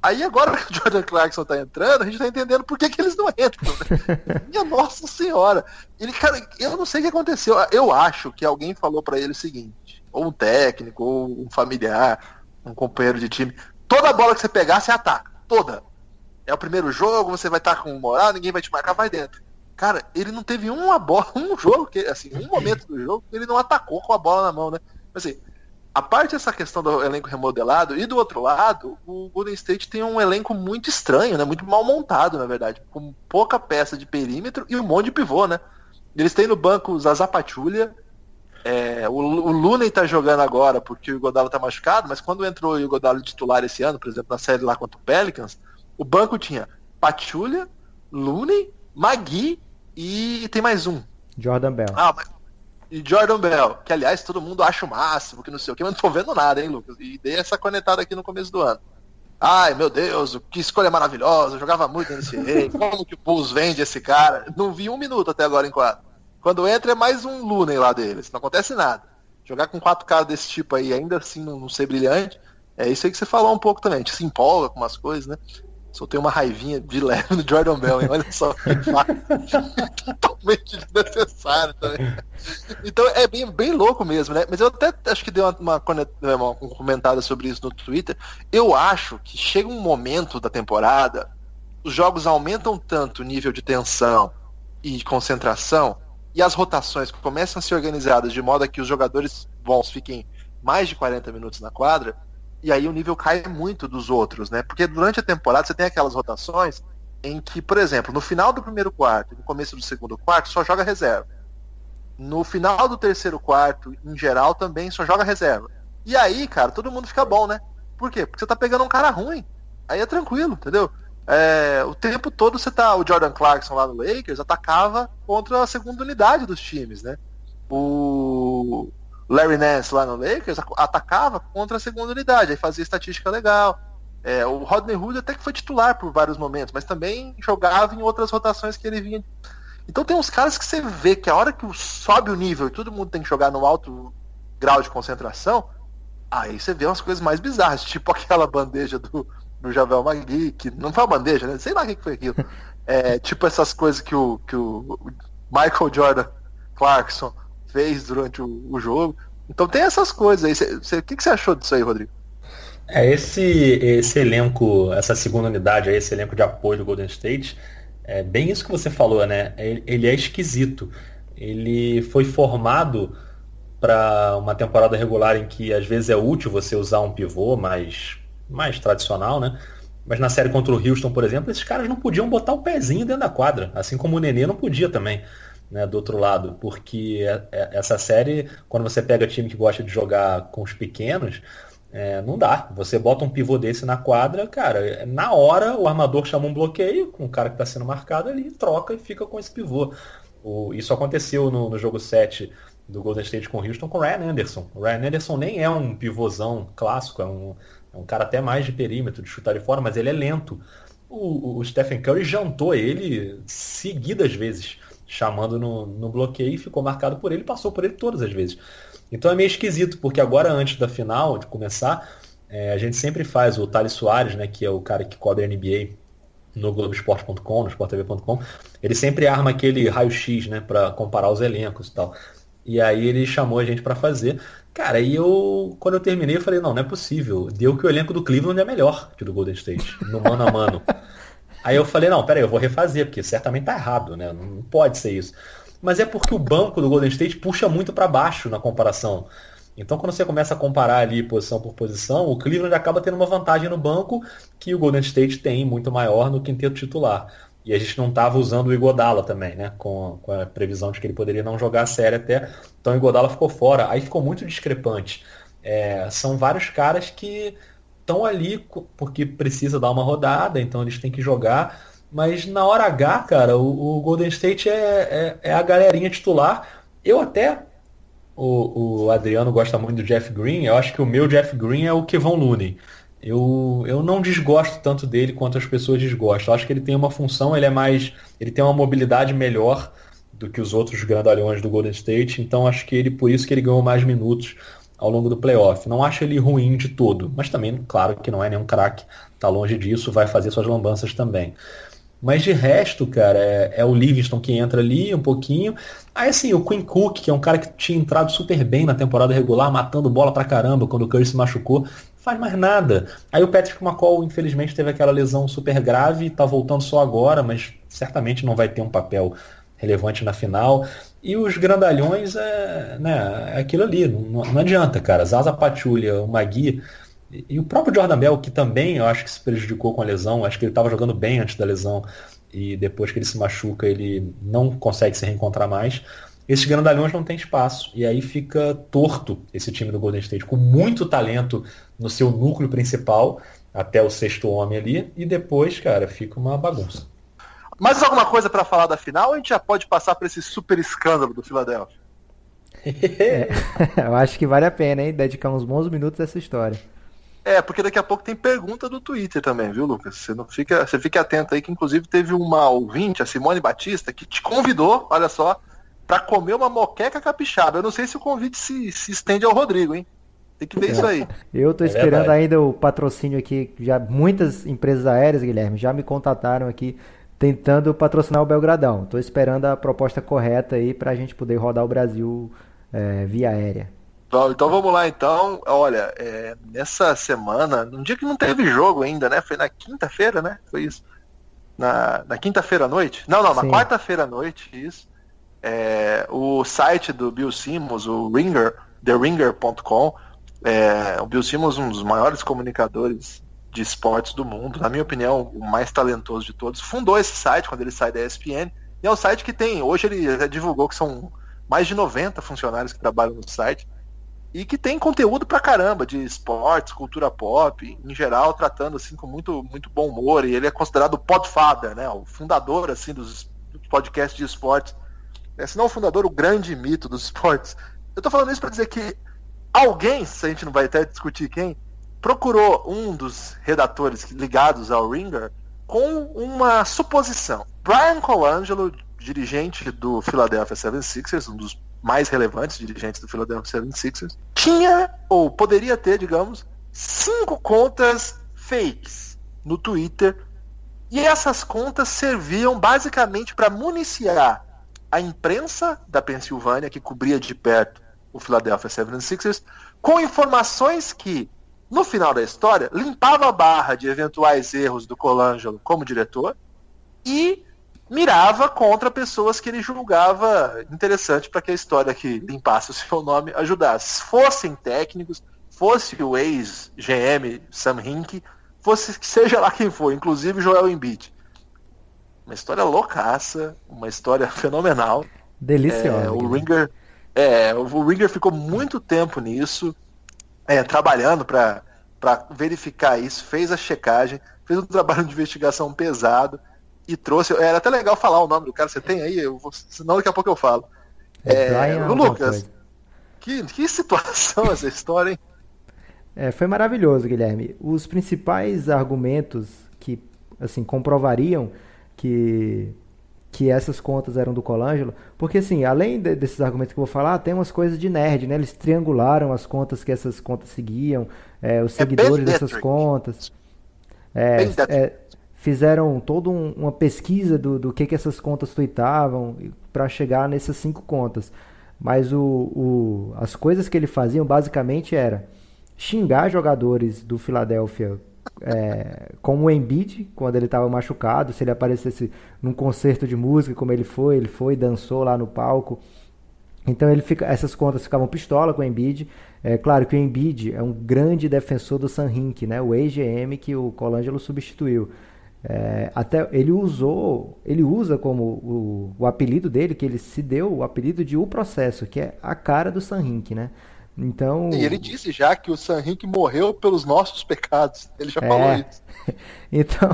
Aí agora que o Jordan Clarkson tá entrando, a gente tá entendendo por que, que eles não entram. Né? Minha nossa senhora. Ele, cara, eu não sei o que aconteceu. Eu acho que alguém falou para ele o seguinte, ou um técnico, ou um familiar, um companheiro de time. Toda bola que você pegar, você ataca. Toda. É o primeiro jogo, você vai estar com moral, ninguém vai te marcar, vai dentro. Cara, ele não teve uma bola, um jogo, que, assim, um momento do jogo que ele não atacou com a bola na mão, né? Assim, a parte dessa questão do elenco remodelado, e do outro lado, o Golden State tem um elenco muito estranho, né? Muito mal montado, na verdade. Com pouca peça de perímetro e um monte de pivô, né? Eles têm no banco Pachulia, é, o, o Looney tá jogando agora porque o Godalo tá machucado, mas quando entrou o Godalo titular esse ano, por exemplo, na série lá contra o Pelicans, o banco tinha Pachulia, Looney, Magui e tem mais um. Jordan Bell. Ah, mas e Jordan Bell, que aliás todo mundo acha o máximo, que não sei o que, mas não tô vendo nada, hein, Lucas? E dei essa conectada aqui no começo do ano. Ai, meu Deus, que escolha maravilhosa, jogava muito nesse rei, como que o Bulls vende esse cara? Não vi um minuto até agora em quadro. Quando entra é mais um Looney lá deles, não acontece nada. Jogar com quatro caras desse tipo aí, ainda assim não, não ser brilhante, é isso aí que você falou um pouco também, a gente se empolga com umas coisas, né? Soltei uma raivinha de leve no Jordan Bell, hein? Olha só que Totalmente desnecessário também. Então é bem, bem louco mesmo, né? Mas eu até acho que dei uma, uma, uma, um comentário sobre isso no Twitter. Eu acho que chega um momento da temporada, os jogos aumentam tanto o nível de tensão e de concentração, e as rotações começam a ser organizadas de modo a que os jogadores bons fiquem mais de 40 minutos na quadra, e aí o nível cai muito dos outros, né? Porque durante a temporada você tem aquelas rotações em que, por exemplo, no final do primeiro quarto, no começo do segundo quarto, só joga reserva. No final do terceiro quarto, em geral, também só joga reserva. E aí, cara, todo mundo fica bom, né? Por quê? Porque você tá pegando um cara ruim. Aí é tranquilo, entendeu? É, o tempo todo você tá. O Jordan Clarkson lá no Lakers atacava contra a segunda unidade dos times, né? O, Larry Nance lá no Lakers atacava contra a segunda unidade, aí fazia estatística legal. É, o Rodney Hood até que foi titular por vários momentos, mas também jogava em outras rotações que ele vinha. Então tem uns caras que você vê que a hora que sobe o nível e todo mundo tem que jogar no alto grau de concentração, aí você vê umas coisas mais bizarras, tipo aquela bandeja do, do Javel Magui, não foi uma bandeja, né? Sei lá o que foi aquilo. É, tipo essas coisas que o, que o Michael Jordan Clarkson fez durante o, o jogo. Então tem essas coisas aí. O que, que você achou disso aí, Rodrigo? É, esse, esse elenco, essa segunda unidade aí, esse elenco de apoio do Golden State, é bem isso que você falou, né? Ele é esquisito. Ele foi formado para uma temporada regular em que às vezes é útil você usar um pivô mais, mais tradicional, né? Mas na série contra o Houston, por exemplo, esses caras não podiam botar o pezinho dentro da quadra, assim como o Nenê não podia também né, do outro lado, porque é, é, essa série, quando você pega time que gosta de jogar com os pequenos, é, não dá. Você bota um pivô desse na quadra, cara, na hora o armador chama um bloqueio com o cara que está sendo marcado ali, troca e fica com esse pivô. O, isso aconteceu no, no, jogo 7 do Golden State com o Houston com o Ryan Anderson. O Ryan Anderson nem é um pivôzão clássico, é um, é um cara até mais de perímetro, de chutar de fora, mas ele é lento. O, o Stephen Curry jantou ele seguidas vezes chamando no, no bloqueio e ficou marcado por ele, passou por ele todas as vezes. Então é meio esquisito, porque agora antes da final, de começar, é, a gente sempre faz o Thales Soares, né, que é o cara que cobre a NBA no Globoesporte.com, no SportTV.com, ele sempre arma aquele raio-x, né, para comparar os elencos e tal. E aí ele chamou a gente para fazer. Cara, e eu, quando eu terminei, eu falei, não, não é possível. Deu que o elenco do Cleveland é melhor que o do Golden State, no mano a mano. Aí eu falei, não, peraí, eu vou refazer, porque certamente tá errado, né? Não pode ser isso. Mas é porque o banco do Golden State puxa muito para baixo na comparação. Então, quando você começa a comparar ali posição por posição, o Cleveland acaba tendo uma vantagem no banco que o Golden State tem muito maior no quinteto titular. E a gente não estava usando o Igodala também, né? Com, com, a previsão de que ele poderia não jogar a série até. Então o Igodala ficou fora. Aí ficou muito discrepante. É, são vários caras que estão ali porque precisa dar uma rodada, então eles têm que jogar. Mas na hora H, cara, o, o Golden State é, é, é, a galerinha titular. Eu até. O, o, Adriano gosta muito do Jeff Green. Eu acho que o meu Jeff Green é o Kevon Looney. Eu, eu não desgosto tanto dele quanto as pessoas desgostam. Eu acho que ele tem uma função, ele é mais. ele tem uma mobilidade melhor do que os outros grandalhões do Golden State. Então acho que ele, por isso que ele ganhou mais minutos ao longo do playoff. Não acho ele ruim de todo, mas também, claro, que não é nenhum craque, tá longe disso, vai fazer suas lambanças também. Mas de resto, cara, é, é, o Livingston que entra ali um pouquinho. Aí assim, o Quinn Cook, que é um cara que tinha entrado super bem na temporada regular, matando bola pra caramba quando o Curry se machucou, faz mais nada. Aí o Patrick McCall, infelizmente, teve aquela lesão super grave, tá voltando só agora, mas certamente não vai ter um papel relevante na final. E os grandalhões é, né, é aquilo ali, não, não adianta, cara. Zaza Pachulia, o Magui e o próprio Jordan Bell, que também eu acho que se prejudicou com a lesão, acho que ele estava jogando bem antes da lesão e depois que ele se machuca ele não consegue se reencontrar mais. Esses grandalhões não têm espaço e aí fica torto esse time do Golden State, com muito talento no seu núcleo principal, até o sexto homem ali, e depois, cara, fica uma bagunça. Mais alguma coisa para falar da final ou a gente já pode passar para esse super escândalo do Philadelphia? é, eu acho que vale a pena, hein? Dedicar uns bons minutos a essa história. É, porque daqui a pouco tem pergunta do Twitter também, viu, Lucas? Você não fica, você fica atento aí que inclusive teve uma ouvinte, a Simone Batista, que te convidou, olha só, para comer uma moqueca capixaba. Eu não sei se o convite se, se estende ao Rodrigo, hein? Tem que ver é. isso aí. Eu tô é esperando verdade. ainda o patrocínio aqui. Já muitas empresas aéreas, Guilherme, já me contataram aqui tentando patrocinar o Belgradão. Tô esperando a proposta correta aí para a gente poder rodar o Brasil é, via aérea. Bom, então vamos lá então. Olha, é, nessa semana, num dia que não teve jogo ainda, né? Foi na quinta-feira, né? Foi isso. Na, na quinta-feira à noite? Não, não, na quarta-feira à noite, isso. É, o site do Bill Simmons, o Ringer, TheRinger.com, é, o Bill Simmons, um dos maiores comunicadores de esportes do mundo, na minha opinião, o mais talentoso de todos, fundou esse site quando ele sai da ESPN. E é um site que tem, hoje ele divulgou que são mais de 90 funcionários que trabalham no site e que tem conteúdo pra caramba de esportes, cultura pop, em geral, tratando assim com muito, muito bom humor. E ele é considerado o podfather, né? O fundador assim dos podcasts de esportes. É, se não o fundador, o grande mito dos esportes. Eu tô falando isso para dizer que alguém, se a gente não vai até discutir quem, procurou um dos redatores ligados ao Ringer com uma suposição. Brian Colangelo, dirigente do Philadelphia 76ers, um dos mais relevantes dirigentes do Philadelphia 76ers, tinha, ou poderia ter, digamos, cinco contas fakes no Twitter. E essas contas serviam basicamente para municiar a imprensa da Pensilvânia, que cobria de perto o Philadelphia 76ers, com informações que, no final da história, limpava a barra de eventuais erros do Colangelo como diretor e mirava contra pessoas que ele julgava interessante para que a história que limpasse o seu nome ajudasse. Fossem técnicos, fosse o ex-GM Sam Hink, fosse seja lá quem for, inclusive Joel Embiid. Uma história loucaça, uma história fenomenal. Deliciosa. É, o Ringer, é, o Ringer ficou muito tempo nisso, é, trabalhando para verificar isso, fez a checagem, fez um trabalho de investigação pesado e trouxe. Era até legal falar o nome do cara, você tem aí? Eu vou, senão daqui a pouco eu falo. É, é Lucas, que, que situação essa história, hein? É, foi maravilhoso, Guilherme. Os principais argumentos que assim comprovariam que que essas contas eram do Colangelo, porque assim, além de, desses argumentos que eu vou falar, tem umas coisas de nerd, né? Eles triangularam as contas que essas contas seguiam, é, os é seguidores é dessas contas. É, é, fizeram toda um, uma pesquisa do, do que, que essas contas tweetavam para chegar nessas cinco contas. Mas o, o, as coisas que ele faziam basicamente era xingar jogadores do Philadelphia é, como o Embiid, quando ele estava machucado, se ele aparecesse num concerto de música como ele foi, ele foi, dançou lá no palco. Então ele fica, essas contas ficavam pistola com o Embiid. É claro que o Embiid é um grande defensor do San Hink, né, o ex-GM que o Colangelo substituiu. É, até ele usou, ele usa como o, o, apelido dele, que ele se deu o apelido de O Processo, que é a cara do Sanrink, né? Então. E ele disse já que o Sanrink morreu pelos nossos pecados. Ele já é, falou isso. então,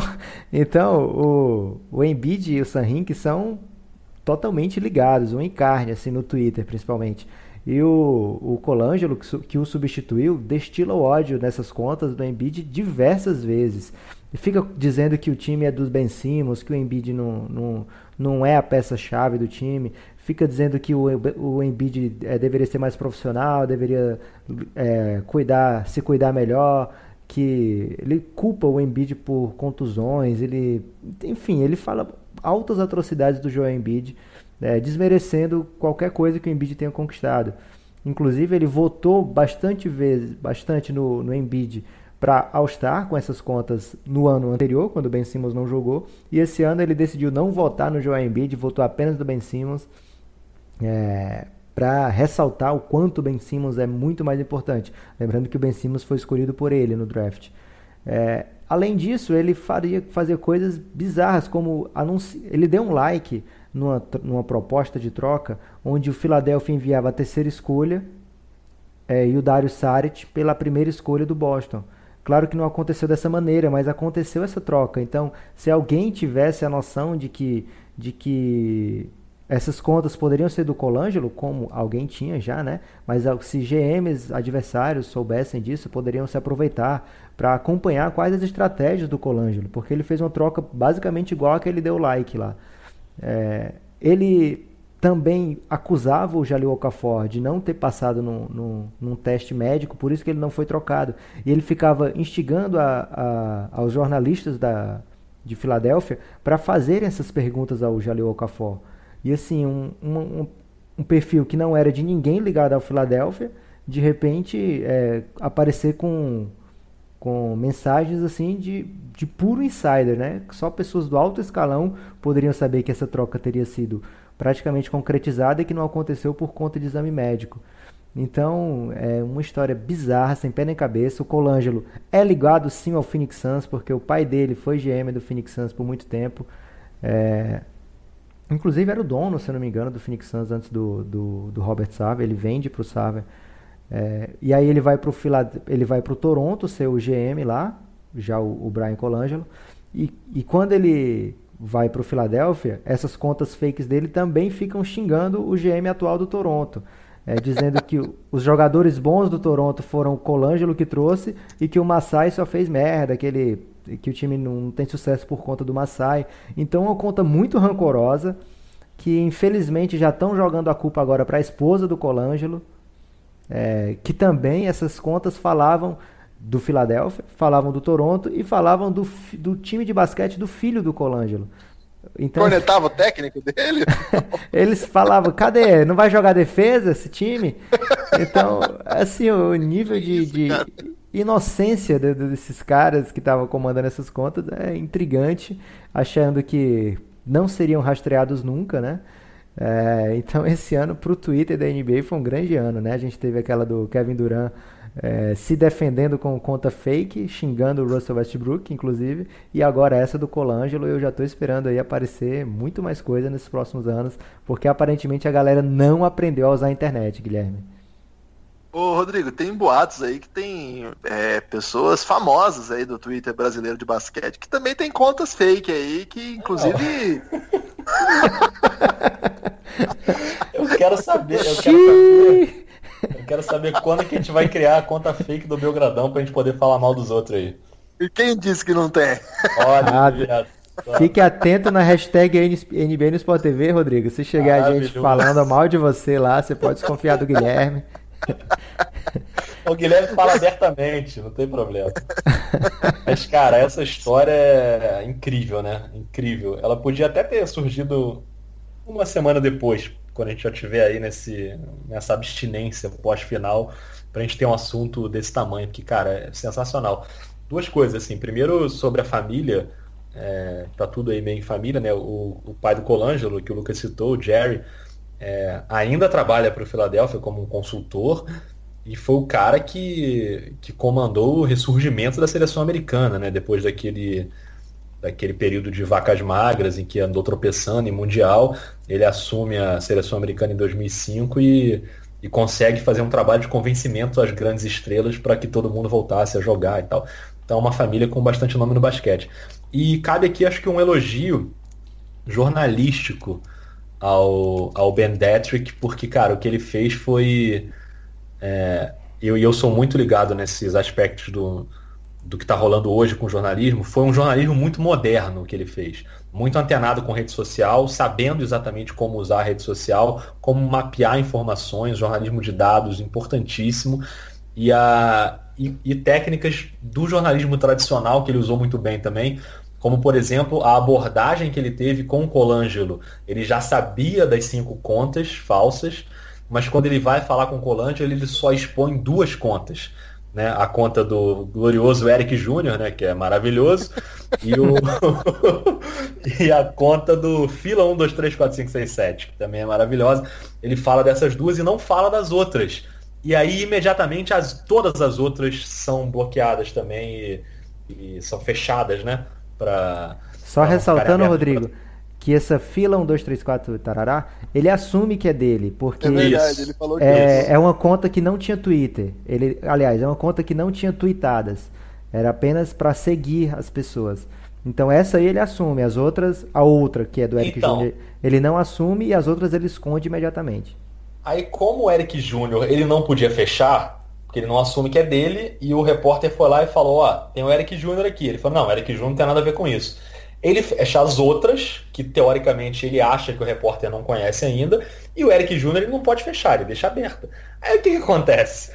então o, o Embiid e o Sanrink são totalmente ligados, um em carne, assim, no Twitter principalmente. E o, o Colangelo, que, que o substituiu, destila o ódio nessas contas do Embiid diversas vezes. fica dizendo que o time é dos Ben Simmons, que o Embiid não, não, não é a peça-chave do time, fica dizendo que o, o Embiid é, deveria ser mais profissional, deveria é, cuidar, se cuidar melhor, que ele culpa o Embiid por contusões, ele, enfim, ele fala altas atrocidades do Joel Embiid, é, desmerecendo qualquer coisa que o Embiid tenha conquistado. Inclusive ele votou bastante vezes, bastante no, no Embiid para All-Star com essas contas no ano anterior, quando o Ben Simmons não jogou, e esse ano ele decidiu não votar no Joel Embiid, votou apenas do Ben Simmons, é, para ressaltar o quanto o Ben Simmons é muito mais importante. Lembrando que o Ben Simmons foi escolhido por ele no draft. É, além disso, ele faria fazer coisas bizarras, como anunci... ele deu um like numa, numa proposta de troca, onde o Philadelphia enviava a terceira escolha é, e o Dario Saric pela primeira escolha do Boston. Claro que não aconteceu dessa maneira, mas aconteceu essa troca. Então, se alguém tivesse a noção de que, de que essas contas poderiam ser do Colangelo, como alguém tinha já, né? Mas se GMs adversários soubessem disso, poderiam se aproveitar para acompanhar quais as estratégias do Colangelo, porque ele fez uma troca basicamente igual a que ele deu like lá. É, ele também acusava o Jalil Okafor de não ter passado no, no, num teste médico, por isso que ele não foi trocado. E ele ficava instigando a, a, aos jornalistas da, de Filadélfia para fazerem essas perguntas ao Jalil Okafor. E assim, um, um, um, perfil que não era de ninguém ligado ao Filadélfia, de repente é, aparecer com, com mensagens assim de, de puro insider, né? Só pessoas do alto escalão poderiam saber que essa troca teria sido praticamente concretizada e que não aconteceu por conta de exame médico. Então, é uma história bizarra, sem pé nem cabeça. O Colangelo é ligado sim ao Phoenix Suns, porque o pai dele foi GM do Phoenix Suns por muito tempo. É... Inclusive era o dono, se não me engano, do Phoenix Suns antes do, do, do Robert Sarver. Ele vende para o Sarver. É... E aí ele vai para Filad... ele vai para o Toronto ser o GM lá, já o, o Brian Colangelo. E, e quando ele vai para o Philadelphia, essas contas fakes dele também ficam xingando o GM atual do Toronto. É, dizendo que os jogadores bons do Toronto foram o Colangelo que trouxe e que o Masai só fez merda, que, ele, que o time não tem sucesso por conta do Masai. Então é uma conta muito rancorosa, que infelizmente já estão jogando a culpa agora para a esposa do Colangelo, é, que também essas contas falavam do Philadelphia, falavam do Toronto e falavam do, do time de basquete do filho do Colangelo. Então, Cornetava o técnico dele? eles falavam, cadê? Não vai jogar defesa esse time? Então, assim, o nível de, de inocência desses caras que estavam comandando essas contas é intrigante, achando que não seriam rastreados nunca, né? É, então, esse ano para o Twitter da NBA foi um grande ano, né? A gente teve aquela do Kevin Durant é, se defendendo com conta fake, xingando o Russell Westbrook, inclusive, e agora essa do Colangelo, eu já estou esperando aí aparecer muito mais coisa nesses próximos anos, porque aparentemente a galera não aprendeu a usar a internet, Guilherme. Ô Rodrigo, tem boatos aí que tem é, pessoas famosas aí do Twitter brasileiro de basquete que também tem contas fake aí, que inclusive. eu quero saber, eu quero saber. Eu quero saber quando que a gente vai criar a conta fake do Belgradão pra gente poder falar mal dos outros aí. E quem disse que não tem? Olha, ah, Fique atento na hashtag NBA no Sport TV, Rodrigo. Se chegar a gente falando mal de você lá, você pode desconfiar do Guilherme. O Guilherme fala abertamente, não tem problema. Mas, cara, essa história é incrível, né? Incrível. Ela podia até ter surgido uma semana depois, quando a gente já tiver aí nesse, nessa abstinência pós-final, para a gente ter um assunto desse tamanho, que, cara, é sensacional. Duas coisas, assim. Primeiro, sobre a família, é, tá tudo aí meio em família, né? O, o pai do Colangelo, que o Lucas citou, o Jerry, é, ainda trabalha para o Philadelphia como um consultor e foi o cara que, que comandou o ressurgimento da seleção americana, né? Depois daquele daquele período de vacas magras em que andou tropeçando em Mundial. Ele assume a seleção americana em 2005 e, e consegue fazer um trabalho de convencimento às grandes estrelas para que todo mundo voltasse a jogar e tal. Então, é uma família com bastante nome no basquete. E cabe aqui, acho que, um elogio jornalístico ao, ao Ben Detrick, porque, cara, o que ele fez foi. É, eu, eu sou muito ligado nesses aspectos do, do que está rolando hoje com o jornalismo, foi um jornalismo muito moderno que ele fez. Muito antenado com rede social, sabendo exatamente como usar a rede social, como mapear informações, jornalismo de dados importantíssimo. E, a, e, e técnicas do jornalismo tradicional que ele usou muito bem também, como por exemplo a abordagem que ele teve com o Colangelo. Ele já sabia das cinco contas falsas, mas quando ele vai falar com o Colangelo, ele só expõe duas contas né, a conta do glorioso Eric Júnior, né, que é maravilhoso, e, o e a conta do Fila 1, 2, 3, 4, 5, 6, 7, que também é maravilhosa. Ele fala dessas duas e não fala das outras. E aí, imediatamente, as, todas as outras são bloqueadas também e, e são fechadas, né? Pra, Só pra ressaltando, Rodrigo, que essa fila 1, 2, 3, 4, tarará, ele assume que é dele, porque é, verdade, ele falou é, é uma conta que não tinha Twitter. Ele, aliás, é uma conta que não tinha tweetadas. Era apenas para seguir as pessoas. Então essa aí ele assume, as outras, a outra, que é do Eric então, Júnior, ele não assume e as outras ele esconde imediatamente. Aí como o Eric Júnior, ele não podia fechar, porque ele não assume que é dele, e o repórter foi lá e falou, ó, tem o Eric Júnior aqui. Ele falou, não, o Eric Júnior não tem nada a ver com isso. Ele fecha as outras, que teoricamente ele acha que o repórter não conhece ainda, e o Eric Júnior ele não pode fechar, ele deixa aberto. Aí o que, que acontece?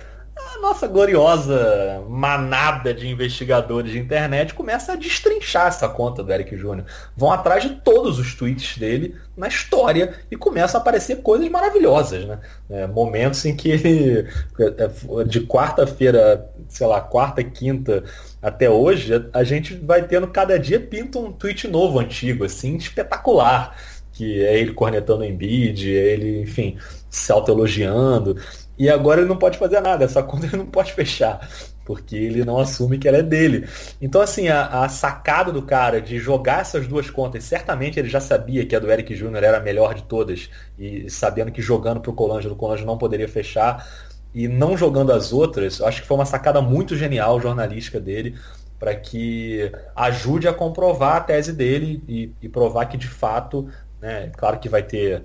A nossa gloriosa manada de investigadores de internet começa a destrinchar essa conta do Eric Júnior. Vão atrás de todos os tweets dele na história e começam a aparecer coisas maravilhosas, né? É, momentos em que ele, é, de quarta-feira, sei lá, quarta, quinta até hoje, a gente vai tendo cada dia pinta um tweet novo, antigo, assim, espetacular. Que é ele cornetando o Embiid, é ele, enfim, se autoelogiando. E agora ele não pode fazer nada, essa conta ele não pode fechar, porque ele não assume que ela é dele. Então, assim, a, a sacada do cara de jogar essas duas contas, certamente ele já sabia que a do Eric Júnior era a melhor de todas, e sabendo que jogando para o Colangelo, o Colangelo não poderia fechar, e não jogando as outras, acho que foi uma sacada muito genial jornalística dele, para que ajude a comprovar a tese dele e, e provar que de fato, né, claro que vai ter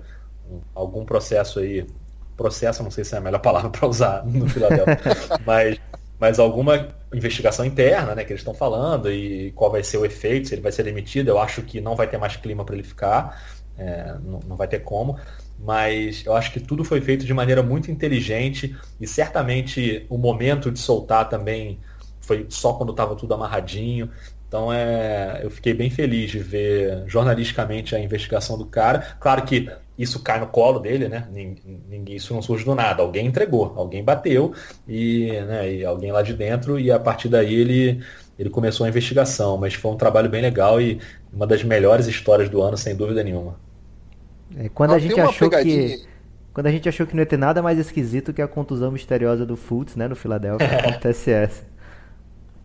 algum processo aí processo, não sei se é a melhor palavra para usar no Filadélfia, mas, mas alguma investigação interna, né, que eles estão falando e qual vai ser o efeito, se ele vai ser demitido, eu acho que não vai ter mais clima para ele ficar, é, não, não vai ter como, mas eu acho que tudo foi feito de maneira muito inteligente e certamente o momento de soltar também foi só quando estava tudo amarradinho. Então é, eu fiquei bem feliz de ver jornalisticamente a investigação do cara. Claro que isso cai no colo dele, né? Ninguém, isso não surge do nada. Alguém entregou, alguém bateu e, né, e alguém lá de dentro e a partir daí ele ele começou a investigação, mas foi um trabalho bem legal e uma das melhores histórias do ano, sem dúvida nenhuma. É, quando a gente achou pegadinha. que quando a gente achou que não ia ter nada mais esquisito que a contusão misteriosa do Fultz, né, no Philadelphia, acontece essa.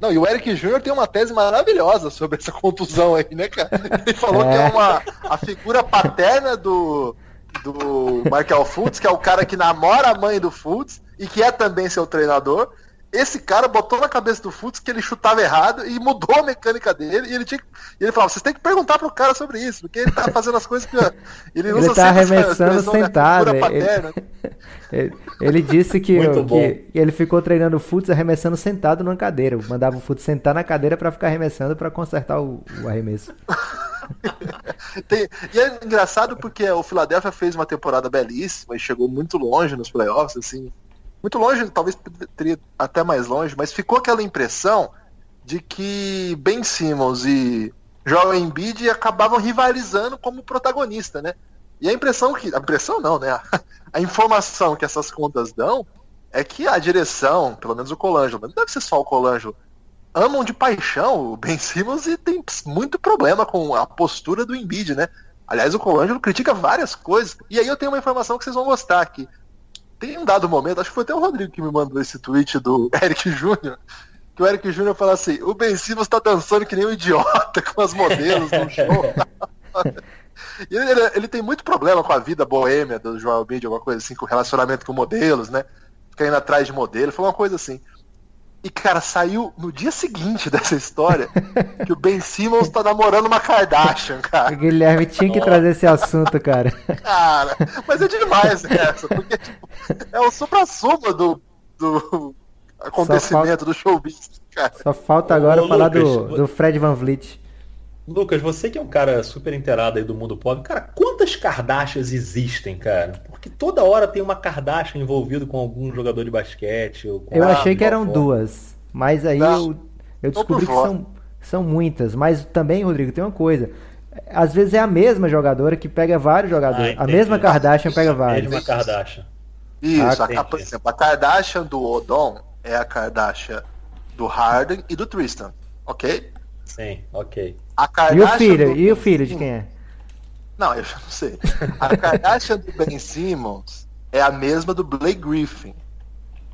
Não, e o Eric Júnior tem uma tese maravilhosa sobre essa contusão aí, né, cara? Ele falou é. que é uma a figura paterna do, do Michael Fultz, que é o cara que namora a mãe do Fultz e que é também seu treinador esse cara botou na cabeça do Futs que ele chutava errado e mudou a mecânica dele. E ele tinha e ele falava: vocês têm que perguntar pro cara sobre isso, porque ele tá fazendo as coisas que. Ele, ele tá arremessando sentado. Ele, ele, ele, disse que, que ele ficou treinando o Futs arremessando sentado numa cadeira. Mandava o Futs sentar na cadeira para ficar arremessando para consertar o, o arremesso. Tem, e é engraçado porque o Philadelphia fez uma temporada belíssima e chegou muito longe nos playoffs, assim muito longe, talvez teria até mais longe, mas ficou aquela impressão de que Ben Simmons e Joel Embiid acabavam rivalizando como protagonista, né? E a impressão que. A impressão não, né? A, informação que essas contas dão é que a direção, pelo menos o Colangelo, não deve ser só o Colangelo, amam de paixão o Ben Simmons e tem muito problema com a postura do Embiid, né? Aliás, o Colangelo critica várias coisas. E aí eu tenho uma informação que vocês vão gostar aqui tem um dado momento, acho que foi até o Rodrigo que me mandou esse tweet do Eric Júnior, que o Eric Júnior fala assim, o Ben Simmons tá dançando que nem um idiota com as modelos no show. e ele, ele, ele, tem muito problema com a vida boêmia do Joel Embiid, alguma coisa assim, com o relacionamento com modelos, né? Fica indo atrás de modelo, foi uma coisa assim. E, cara, saiu no dia seguinte dessa história que o Ben Simmons tá namorando uma Kardashian, cara. O Guilherme tinha que trazer esse assunto, cara. Cara, mas é demais essa, porque tipo, é o supra-suma do, do acontecimento, falta... do showbiz. cara. Só falta agora Ô, falar Lucas, do, do Fred Van Vliet. Lucas, você que é um cara super inteirado aí do mundo pop, cara, quantas Kardashians existem, cara? Porque toda hora tem uma Kardashian envolvido com algum jogador de basquete. Ou com Eu achei que eram duas, mas aí Não, eu, eu descobri que são, são muitas. Mas também, Rodrigo, tem uma coisa. Às vezes é a mesma jogadora que pega vários jogadores. Ah, a mesma Kardashian pega vários. Mesma Kardashian. Isso, Ah, a, por exemplo, a Kardashian do Odom é a Kardashian do Harden e do Tristan, ok? Sim, ok. A E Kardashian o filho? do E o filho de quem é? Não, eu já não sei. A Kardashian do Ben Simmons é a mesma do Blake Griffin.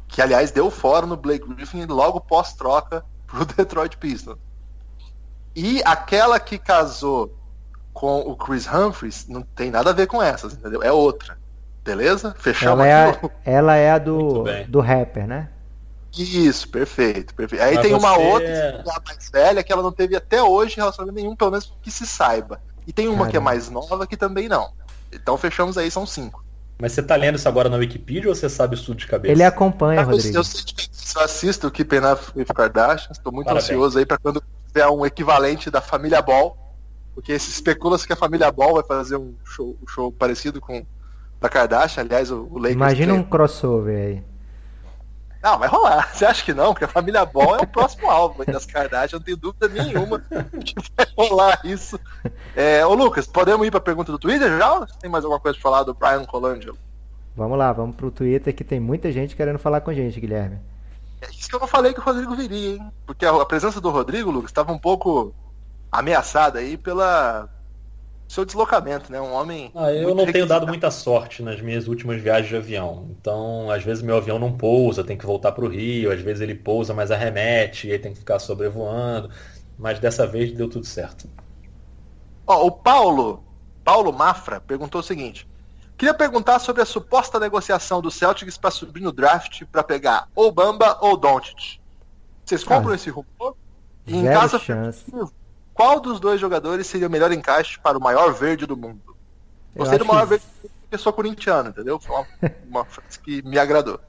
Que, aliás, deu fora no Blake Griffin logo pós-troca pro Detroit Pistons. E aquela que casou com o Chris Humphries não tem nada a ver com essas, entendeu? É outra. Beleza? Fechamos Ela é a, ela é a do, do rapper, né? Isso, perfeito, perfeito. Aí Mas tem uma você- outra, é a mais velha, que ela não teve até hoje relacionamento nenhum, pelo menos que se saiba. E tem uma que é Caramba. mais nova que também não. Então fechamos aí, são cinco. Mas você tá lendo isso agora na Wikipedia ou você sabe isso tudo de cabeça? Ele acompanha, Ah, eu, Rodrigo. eu eu assisto o Keeping Up with Kardashian, estou muito Parabéns. ansioso aí para quando tiver um equivalente da família Ball, porque se especula-se que a família Ball vai fazer um show, um show parecido com da Kardashian, aliás, o, o Lakers Imagina um tem- crossover aí. Não, vai rolar. Você acha que não? Porque a família Ball é o próximo alvo das Kardashian, não tenho dúvida nenhuma que vai rolar isso. É, ô Lucas, podemos ir para a pergunta do Twitter já? Ou Tem mais alguma coisa para falar do Brian Colangelo? Vamos lá, vamos pro Twitter que tem muita gente querendo falar com a gente, Guilherme. É isso que eu não falei que o Rodrigo viria, hein? Porque a presença do Rodrigo, Lucas, estava um pouco ameaçada aí pela seu deslocamento, né? Um homem. Ah, eu não tenho dado muita sorte nas minhas últimas viagens de avião. Então, às vezes meu avião não pousa, tem que voltar para o Rio, às vezes ele pousa, mas arremete, e aí tem que ficar sobrevoando. Mas dessa vez deu tudo certo. Ó, o Paulo, Paulo Mafra, perguntou o seguinte: queria perguntar sobre a suposta negociação do Celtics para subir no draft para pegar ou Bamba ou Doncic. Vocês compram Ah, esse rumor? E em caso chance. Qual dos dois jogadores seria o melhor encaixe para o maior verde do mundo? Eu Gostei do maior que verde do mundo porque sou corintiano, entendeu? Foi uma, uma frase que me agradou.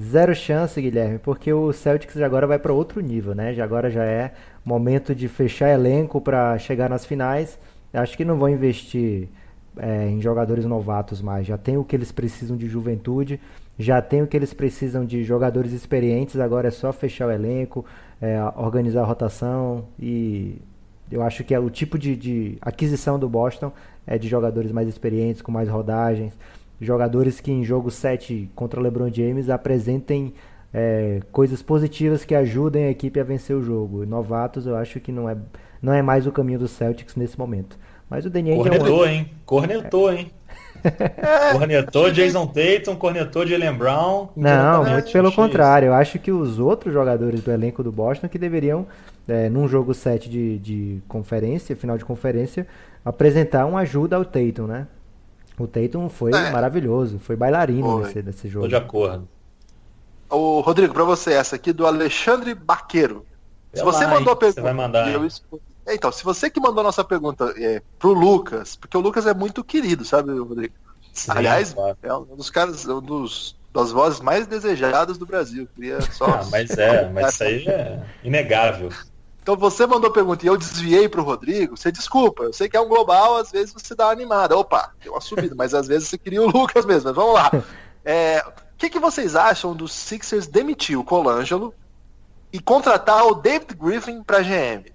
Zero chance, Guilherme, porque o Celtics agora vai para outro nível, né? Já agora já é momento de fechar elenco para chegar nas finais. Acho que não vão investir é, em jogadores novatos mais. Já tem o que eles precisam de juventude, já tem o que eles precisam de jogadores experientes. Agora é só fechar o elenco, é, organizar a rotação e eu acho que é o tipo de, de aquisição do Boston é de jogadores mais experientes, com mais rodagens, jogadores que em jogo 7 contra o LeBron James apresentem é, coisas positivas que ajudem a equipe a vencer o jogo. Novatos eu acho que não é, não é mais o caminho do Celtics nesse momento. Mas o Danny Ainge é um... Cornetou, hein? Cornetou, hein? Cornetou Jason Tatum, cornetou Jalen Brown. Não, muito pelo contrário. Eu acho que os outros jogadores do elenco do Boston que deveriam, é, num jogo 7 de, de conferência, final de conferência, apresentar uma ajuda ao Tatum, né? O Tatum foi É. maravilhoso, foi bailarino Foi. nesse, nesse Tô jogo. de acordo. Ô, Rodrigo, para você, essa aqui do Alexandre Baqueiro. Se você lá, mandou a pergunta. você vai mandar, eu É, Então, se você que mandou a nossa pergunta é, pro Lucas, porque o Lucas é muito querido, sabe, Rodrigo? Sim, Aliás, claro. é um dos caras, um dos das vozes mais desejadas do Brasil. Queria só. Ah, mas é, mas isso aí é inegável. Então você mandou pergunta e eu desviei pro Rodrigo, você desculpa, eu sei que é um global, às vezes você dá uma animada. Opa, deu uma subida, mas às vezes você queria o Lucas mesmo. Mas vamos lá. É, o que, que vocês acham dos Sixers demitir o Colangelo e contratar o David Griffin pra GM?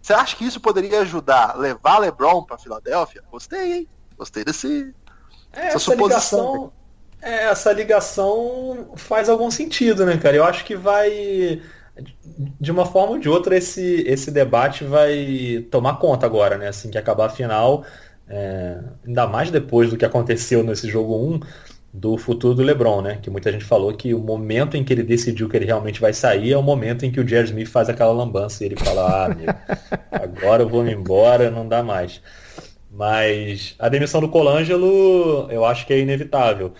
Você acha que isso poderia ajudar a levar LeBron pra Filadélfia? Gostei, hein? Gostei desse. É, Essa essa suposição, ligação, é, essa ligação faz algum sentido, né, cara? Eu acho que vai, de uma forma ou de outra, esse, esse debate vai tomar conta agora, né? Assim que acabar a final, é, ainda mais depois do que aconteceu nesse jogo 1 do futuro do LeBron, né? Que muita gente falou que o momento em que ele decidiu que ele realmente vai sair é o momento em que o Jerry Smith faz aquela lambança e ele fala, ah, agora eu vou me embora, não dá mais. Mas a demissão do Colangelo eu acho que é inevitável.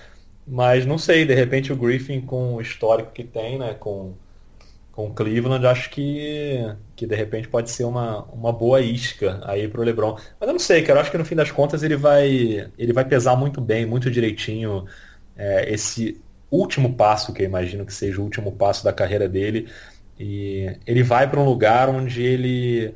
Mas não sei, de repente o Griffin com o histórico que tem, né, com, com o Cleveland, acho que, que de repente pode ser uma, uma boa isca aí pro LeBron. Mas eu não sei, cara, eu acho que no fim das contas ele vai, ele vai pesar muito bem, muito direitinho é, esse último passo, que eu imagino que seja o último passo da carreira dele. E ele vai para um lugar onde ele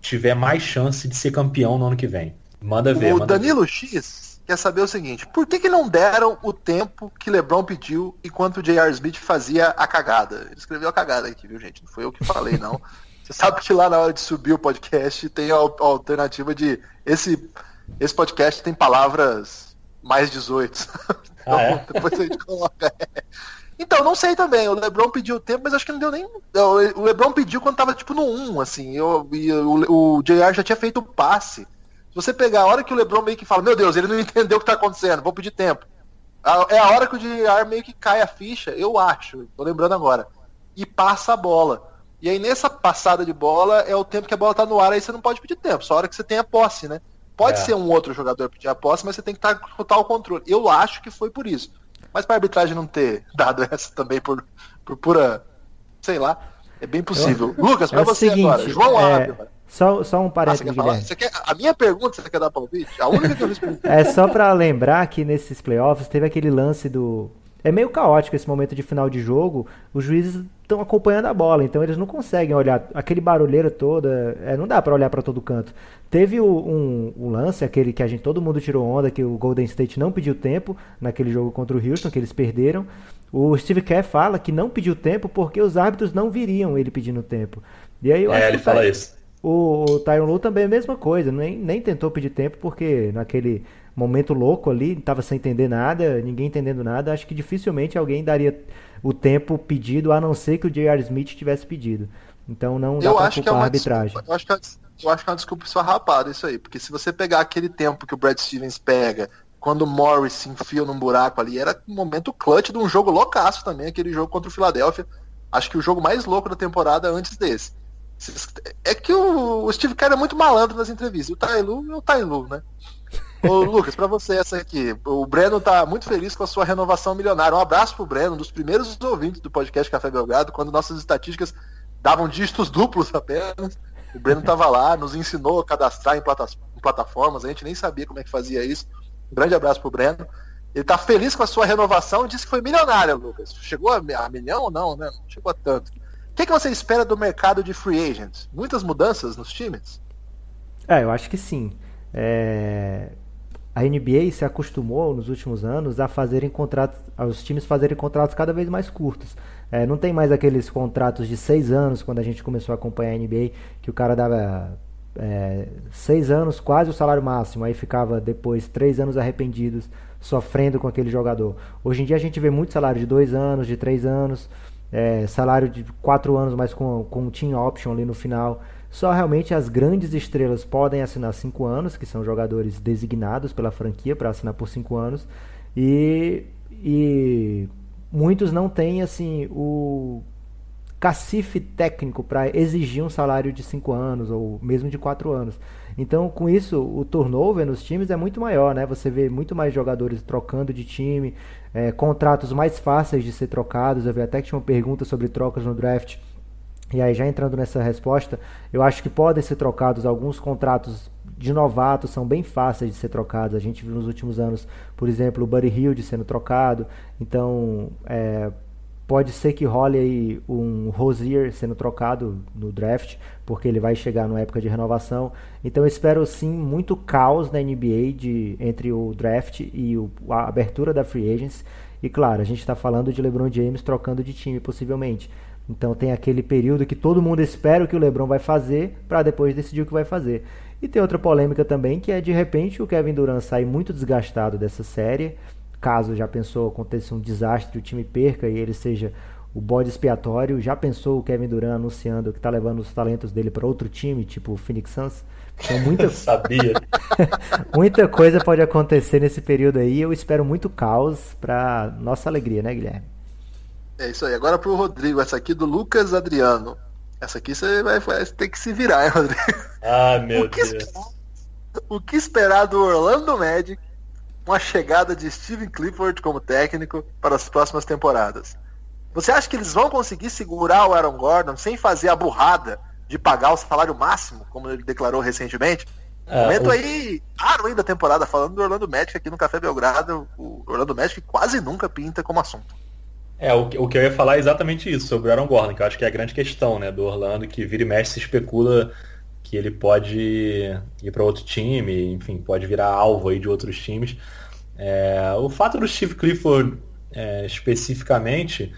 tiver mais chance de ser campeão no ano que vem. Manda ver. O manda Danilo ver. X quer saber o seguinte: por que, que não deram o tempo que LeBron pediu enquanto o J.R. Smith fazia a cagada? Ele escreveu a cagada aqui, viu, gente? Não foi eu que falei, não. Você sabe que lá na hora de subir o podcast tem a al- a alternativa de. Esse, esse podcast tem palavras mais 18. Então, Ah, é? depois a gente coloca. Então, não sei também. O LeBron pediu tempo, mas acho que não deu nem. O LeBron pediu quando tava tipo no 1, assim. Eu, e o, o JR já tinha feito o passe. Você pegar a hora que o LeBron meio que fala, meu Deus, ele não entendeu o que tá acontecendo, vou pedir tempo. A- É a hora que o JR meio que cai a ficha, eu acho, tô lembrando agora. E passa a bola. E aí nessa passada de bola é o tempo que a bola tá no ar, aí você não pode pedir tempo, só a hora que você tem a posse, né? Pode É. ser um outro jogador pedir a posse, mas você tem que estar com total controle. Eu acho que foi por isso. Mas pra arbitragem não ter dado essa também por, por pura, sei lá, é bem possível. Lucas, pra É você seguinte, agora, João é, Ávila. Só, só um Ah, você parênteses, quer falar? Guilherme. Você quer, a minha pergunta você quer dar palpite? A única que eu respondi. É só pra lembrar que nesses playoffs teve aquele lance do. É meio caótico esse momento de final de jogo. Os juízes estão acompanhando a bola, então eles não conseguem olhar aquele barulheiro todo. É, não dá pra olhar pra todo canto. Teve o- um, um lance, aquele que a gente todo mundo tirou onda, que o Golden State não pediu tempo naquele jogo contra o Houston, que eles perderam. O Steve Kerr fala que não pediu tempo porque os árbitros não viriam ele pedindo tempo. E aí eu acho É, que ele tá- fala isso. O, o Tyron Lu também é a mesma coisa, nem, nem tentou pedir tempo porque naquele momento louco ali, tava sem entender nada, ninguém entendendo nada, acho que dificilmente alguém daria o tempo pedido, a não ser que o J.R. Smith tivesse pedido. Então não dá Eu pra acho que é culpar a uma arbitragem. desculpa. Eu acho que é, eu acho que é uma desculpa esfarrapada isso aí. Porque se você pegar aquele tempo que o Brad Stevens pega, quando o Morris se enfia num buraco ali, era um momento clutch de um jogo loucaço também, aquele jogo contra o Philadelphia. Acho que o jogo mais louco da temporada antes desse. É que o, Steve Kerr é muito malandro nas entrevistas. O Tailu é o Tailu, né? Ô, Lucas, pra você essa aqui. O Breno tá muito feliz com a sua renovação milionária. Um abraço pro Breno, um dos primeiros ouvintes do podcast Café Belgrado, quando nossas estatísticas davam dígitos duplos apenas. O Breno tava lá, nos ensinou a cadastrar em plataformas, a gente nem sabia como é que fazia isso. Um grande abraço pro Breno. Ele tá feliz com a sua renovação e disse que foi milionária, Lucas. Chegou a, a milhão ou não, né? Não chegou a tanto. O que, que você espera do mercado de free agents? Muitas mudanças nos times? É, eu acho que sim. É, A NBA se acostumou nos últimos anos a fazerem contratos, aos times fazerem contratos cada vez mais curtos. É, não tem mais aqueles contratos de seis anos quando a gente começou a acompanhar a NBA que o cara dava é, seis anos quase o salário máximo, aí ficava depois três anos arrependidos sofrendo com aquele jogador. Hoje em dia a gente vê muito salário de dois anos, de três anos, é, salário de quatro anos, mas com, com team option ali no final. Só realmente as grandes estrelas podem assinar cinco anos, que são jogadores designados pela franquia para assinar por cinco anos, e, e muitos não têm assim o cacife técnico para exigir um salário de cinco anos ou mesmo de quatro anos. Então, com isso, o turnover nos times é muito maior, né? Você vê muito mais jogadores trocando de time, é, contratos mais fáceis de ser trocados. Eu vi até que tinha uma pergunta sobre trocas no draft. E aí, já entrando nessa resposta, eu acho que podem ser trocados alguns contratos de novatos, são bem fáceis de ser trocados. A gente viu nos últimos anos, por exemplo, o Buddy Hilde sendo trocado. Então, é, pode ser que role aí um Rosier sendo trocado no draft, porque ele vai chegar na época de renovação. Então eu espero sim muito caos na NBA de, entre o draft e o, a abertura da free agents. E claro, a gente está falando de LeBron James trocando de time possivelmente. Então tem aquele período que todo mundo espera o que o LeBron vai fazer para depois decidir o que vai fazer. E tem outra polêmica também que é de repente o Kevin Durant sair muito desgastado dessa série caso já pensou aconteça um desastre, o time perca e ele seja o bode expiatório, já pensou o Kevin Durant anunciando que está levando os talentos dele para outro time, tipo o Phoenix Suns? Então muita, Sabia. muita coisa pode acontecer nesse período aí. Eu espero muito caos para nossa alegria, né, Guilherme? É isso aí. Agora pro Rodrigo, essa aqui do Lucas Adriano. Essa aqui você vai, vai ter que se virar, hein, Rodrigo? Ah, meu o, que Deus. esperar, o que esperar do Orlando Magic com a chegada de Steven Clifford como técnico para as próximas temporadas? Você acha que eles vão conseguir segurar o Aaron Gordon sem fazer a burrada de pagar o salário máximo, como ele declarou recentemente? Ah, Momento o- aí, raro ainda da temporada, falando do Orlando Magic aqui no Café Belgrado, o Orlando Magic quase nunca pinta como assunto. É, o, o que eu ia falar é exatamente isso, sobre o Aaron Gordon, que eu acho que é a grande questão, né, do Orlando, que vira e mexe se especula que ele pode ir para outro time, enfim, pode virar alvo aí de outros times. É, o fato do Steve Clifford é, especificamente,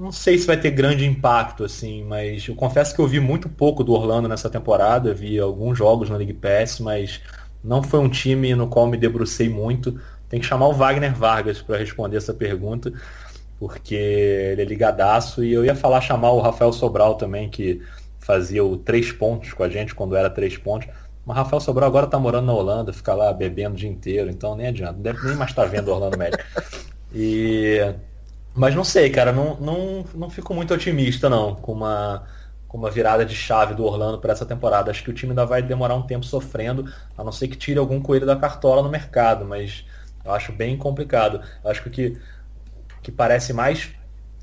não sei se vai ter grande impacto, assim, mas eu confesso que eu vi muito pouco do Orlando nessa temporada, vi alguns jogos na League Pass, mas não foi um time no qual me debrucei muito. Tem que chamar o Wagner Vargas para responder essa pergunta, porque ele é ligadaço, e eu ia falar chamar o Rafael Sobral também, que fazia o três pontos com a gente quando era três pontos. Mas Rafael Sobral agora tá morando na Holanda, fica lá bebendo o dia inteiro, então nem adianta, deve nem mais estar tá vendo Orlando Magic. E mas não sei, cara, não, não, não fico muito otimista não com uma com uma virada de chave do Orlando para essa temporada. Acho que o time ainda vai demorar um tempo sofrendo, a não ser que tire algum coelho da cartola no mercado, mas eu acho bem complicado. Eu acho que o que, que parece mais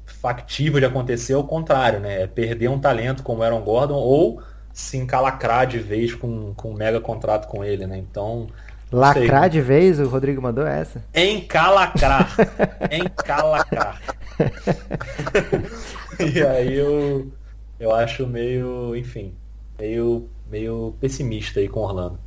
factível de acontecer é o contrário, né? É perder um talento como Aaron Gordon ou se encalacrar de vez com, com um mega contrato com ele, né? Então. Lacrar de vez? O Rodrigo mandou essa? Encalacrar. Encalacrar. e aí eu, eu acho meio, enfim, meio, meio pessimista aí com Orlando.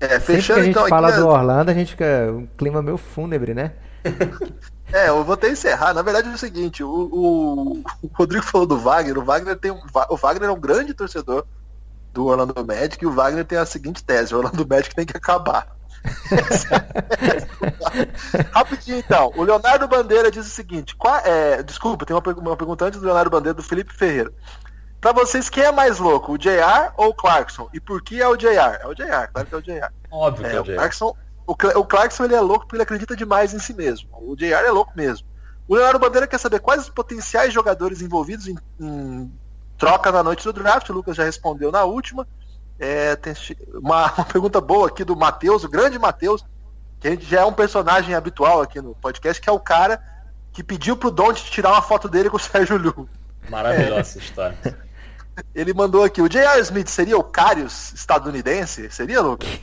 É, fechando Sempre que a gente então, fala aqui, do Orlando, a gente fica um clima meio fúnebre, né? É, eu vou até encerrar. Na verdade é o seguinte, o, o, o, Rodrigo falou do Wagner, o Wagner tem um, o Wagner é um grande torcedor do Orlando Magic e o Wagner tem a seguinte tese, o Orlando Magic tem que acabar. Rapidinho então, o Leonardo Bandeira diz o seguinte, qual, é, desculpa, tem uma, uma pergunta antes do Leonardo Bandeira do Felipe Ferreira. Pra vocês, quem é mais louco, o JR ou o Clarkson? E por que é o JR? É o JR, claro que é o JR. Óbvio é, que é o JR. Clarkson, o, o Clarkson ele é louco porque ele acredita demais em si mesmo. O JR é louco mesmo. O Leonardo Bandeira quer saber quais os potenciais jogadores envolvidos em, em troca na noite do draft. O Lucas já respondeu na última. É, tem uma, uma, pergunta boa aqui do Matheus, o grande Matheus, que a gente já é um personagem habitual aqui no podcast, que é o cara que pediu pro Don't tirar uma foto dele com o Sérgio Lu. Maravilhosa essa história. Ele mandou aqui, o J.R. Smith seria o Carius estadunidense? Seria, Lucas?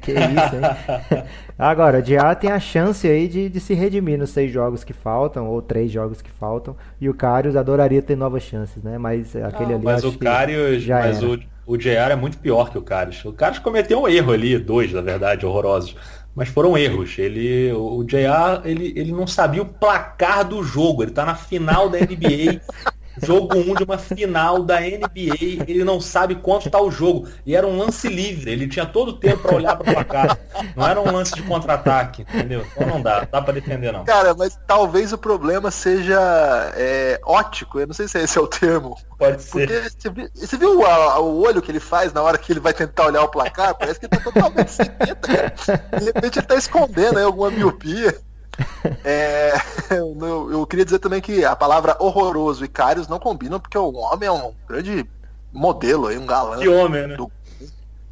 que, isso, hein? Agora, o J.R. tem a chance aí de, de se redimir nos seis jogos que faltam, ou três jogos que faltam, e o Carius adoraria ter novas chances, né? Mas aquele Não, ali Mas o Carius, já mas era. o, o J.R. é muito pior que o Carius. O Carius cometeu um erro ali, dois, na verdade, horrorosos. Mas foram erros. Ele, o J.R. Ele, ele não sabia o placar do jogo. Ele tá na final da NBA Jogo 1 um de uma final da NBA, ele não sabe quanto tá o jogo. E era um lance livre, ele tinha todo o tempo para olhar para o placar. Não era um lance de contra-ataque, entendeu? Então não dá, dá para defender não. Cara, mas talvez o problema seja é, ótico, eu não sei se esse é o termo. Pode ser. Porque você viu, o, o, olho que ele faz na hora que ele vai tentar olhar o placar? Parece que ele tá totalmente sem De repente ele tá escondendo aí alguma miopia. É, eu, eu, queria dizer também que a palavra horroroso e Carius não combinam, porque o homem é um grande modelo aí, um galã. Que homem, né? Do...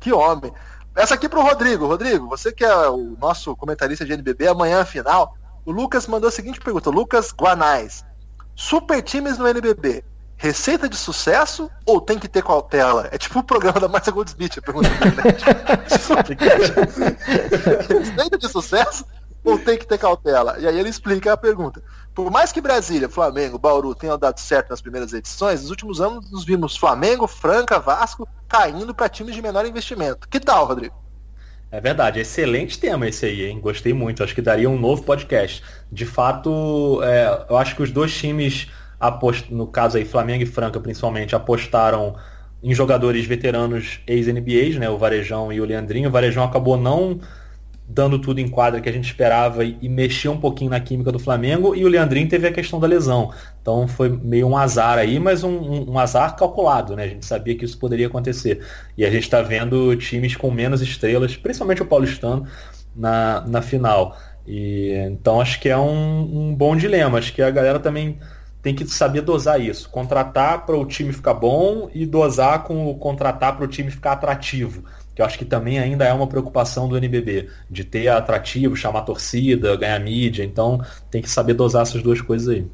Que homem. Essa aqui pro Rodrigo. Rodrigo, você que é o nosso comentarista de NBB, amanhã final. O Lucas mandou a seguinte pergunta: Lucas Guanais. Super times no NBB. Receita de sucesso ou tem que ter cautela? É tipo o programa da Marcia Goldsmith, a pergunta da internet. Receita de sucesso ou tem que ter cautela? E aí ele explica a pergunta. Por mais que Brasília, Flamengo, Bauru tenham dado certo nas primeiras edições, nos últimos anos nos vimos Flamengo, Franca, Vasco caindo para times de menor investimento. Que tal, Rodrigo? É verdade, excelente tema esse aí, hein? Gostei muito. Acho que daria um novo podcast. De fato, é, eu acho que os dois times, apost... no caso aí, Flamengo e Franca principalmente, apostaram em jogadores veteranos ex-NBAs, né? O Varejão e o Leandrinho. O Varejão acabou não dando tudo em quadra que a gente esperava e, e mexeu um pouquinho na química do Flamengo, e o Leandrinho teve a questão da lesão. Então foi meio um azar aí, mas um, um, um azar calculado, né? A gente sabia que isso poderia acontecer. E a gente está vendo times com menos estrelas, principalmente o paulistano, na, na final. E, então acho que é um, um bom dilema. Acho que a galera também tem que saber dosar isso. Contratar para o time ficar bom e dosar com o contratar para o time ficar atrativo que eu acho que também ainda é uma preocupação do NBB, de ter atrativo, chamar torcida, ganhar mídia, então tem que saber dosar essas duas coisas aí.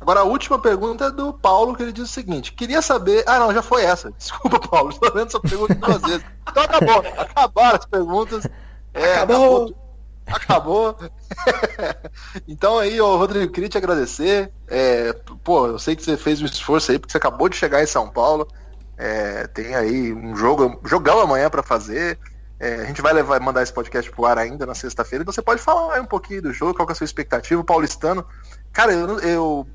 Agora a última pergunta é do Paulo, que ele diz o seguinte, queria saber. Ah não, já foi essa. Desculpa, Paulo, estou vendo essa pergunta duas vezes. Então acabou, acabaram as perguntas. É, acabou. acabou. Acabou. então aí, ô Rodrigo, queria te agradecer. É, pô, eu sei que você fez um esforço aí, porque você acabou de chegar em São Paulo. É, tem aí um jogo, jogão amanhã para fazer. É, a gente vai levar, mandar esse podcast pro ar ainda na sexta-feira. Então você pode falar um pouquinho do jogo, qual é a sua expectativa. O Paulistano, cara, eu, eu,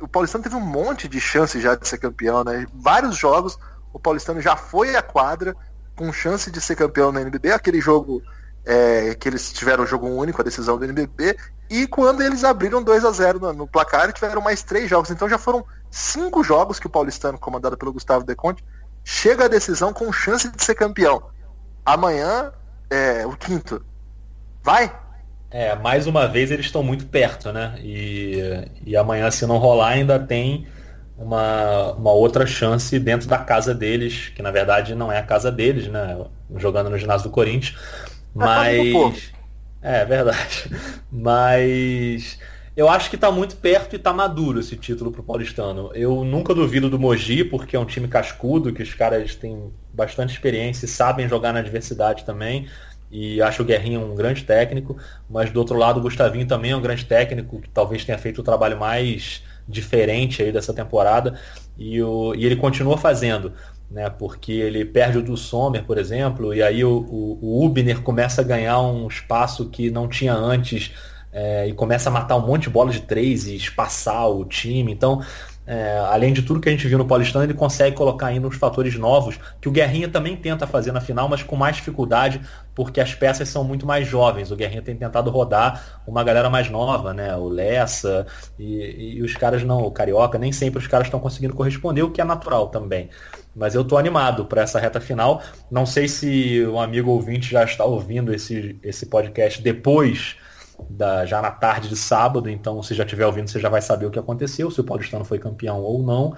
o Paulistano teve um monte de chances já de ser campeão, né? Vários jogos, o Paulistano já foi à quadra com chance de ser campeão na NBB. Aquele jogo é, que eles tiveram jogo único, a decisão do NBB, e quando eles abriram 2 a 0 no, no placar, tiveram mais três jogos. Então já foram cinco jogos que o Paulistano, comandado pelo Gustavo Deconte, chega à decisão com chance de ser campeão. Amanhã é o quinto. Vai? É, mais uma vez eles estão muito perto, né? E, e amanhã, se não rolar, ainda tem uma, uma outra chance dentro da casa deles, que na verdade não é a casa deles, né? Jogando no ginásio do Corinthians. Mas. É, é verdade. Mas eu acho que está muito perto e está maduro esse título para o Paulistano. Eu nunca duvido do Mogi, porque é um time cascudo, que os caras têm bastante experiência e sabem jogar na adversidade também. E acho o Guerrinho um grande técnico, mas do outro lado o Gustavinho também é um grande técnico, que talvez tenha feito o trabalho mais diferente aí dessa temporada. E, o, e ele continua fazendo né? Porque ele perde o do Sommer, por exemplo, e aí o, o, o Ubner começa a ganhar um espaço que não tinha antes é, e começa a matar um monte de bolas de três e espaçar o time. Então, é, além de tudo que a gente viu no Paulistano, ele consegue colocar ainda uns fatores novos que o Guerrinha também tenta fazer na final, mas com mais dificuldade, porque as peças são muito mais jovens. O Guerrinha tem tentado rodar uma galera mais nova, né? O Lessa e, e os caras não, o Carioca, nem sempre os caras estão conseguindo corresponder, o que é natural também. Mas eu tô animado para essa reta final. Não sei se um amigo ouvinte já está ouvindo esse, esse podcast depois da, já na tarde de sábado, então se já estiver ouvindo, você já vai saber o que aconteceu, se o Paulistano foi campeão ou não.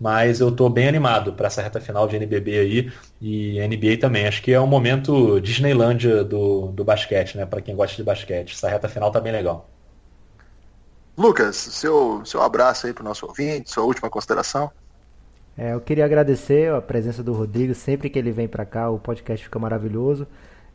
Mas eu estou bem animado para essa reta final de NBB aí e NBA também. Acho que é um momento Disneylândia do, do basquete, né? Para quem gosta de basquete. Essa reta final tá bem legal. Lucas, seu, seu abraço aí para o nosso ouvinte, sua última consideração. É, eu queria agradecer a presença do Rodrigo. Sempre que ele vem para cá, o podcast fica maravilhoso.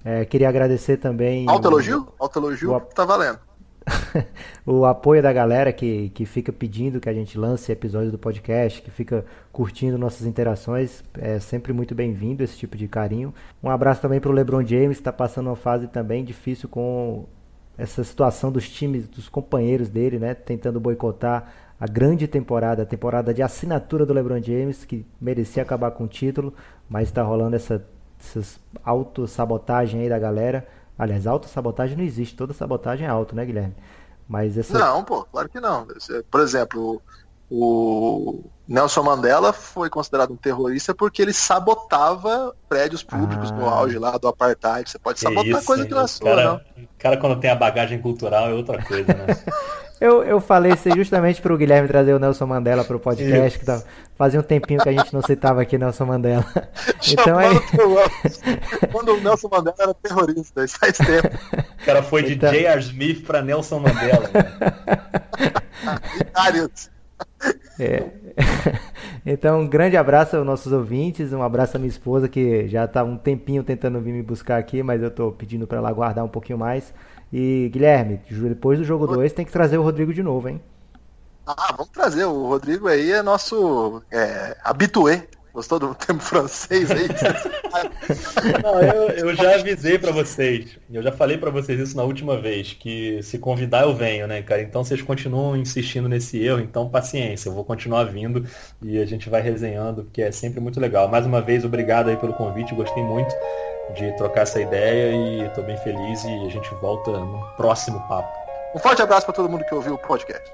É, queria agradecer também. Alto elogio? Alto elogio o, tá valendo. o apoio da galera que, que fica pedindo que a gente lance episódios do podcast, que fica curtindo nossas interações. É sempre muito bem-vindo esse tipo de carinho. Um abraço também para o LeBron James, que está passando uma fase também difícil com essa situação dos times, dos companheiros dele, né? Tentando boicotar a grande temporada, a temporada de assinatura do LeBron James, que merecia acabar com o título, mas está rolando essa essas autossabotagem aí da galera. Aliás, autossabotagem não existe, toda sabotagem é auto, né, Guilherme? Mas essa... Não, pô, claro que não. Por exemplo, o Nelson Mandela foi considerado um terrorista porque ele sabotava prédios públicos ah. no auge lá do apartheid. Você pode sabotar isso, coisa que não é sua, cara, não. O cara quando tem a bagagem cultural é outra coisa, né? Eu, eu falei isso justamente para o Guilherme trazer o Nelson Mandela para o podcast, que tá, fazia um tempinho que a gente não citava aqui Nelson Mandela. Então aí. Quando o Nelson Mandela era terrorista, isso faz tempo. O cara foi de então... J.R. Smith para Nelson Mandela. é. Então, um grande abraço aos nossos ouvintes, um abraço à minha esposa que já está um tempinho tentando vir me buscar aqui, mas eu estou pedindo para ela aguardar um pouquinho mais. E Guilherme, depois do jogo 2 tem que trazer o Rodrigo de novo, hein? Ah, vamos trazer. O Rodrigo aí é nosso é, habitué. Gostou do tempo francês aí? Não, eu, eu já avisei para vocês. Eu já falei para vocês isso na última vez, que se convidar eu venho, né, cara? Então vocês continuam insistindo nesse erro, então paciência, eu vou continuar vindo e a gente vai resenhando, porque é sempre muito legal. Mais uma vez, obrigado aí pelo convite, gostei muito de trocar essa ideia e estou bem feliz e a gente volta no próximo papo. Um forte abraço para todo mundo que ouviu o podcast.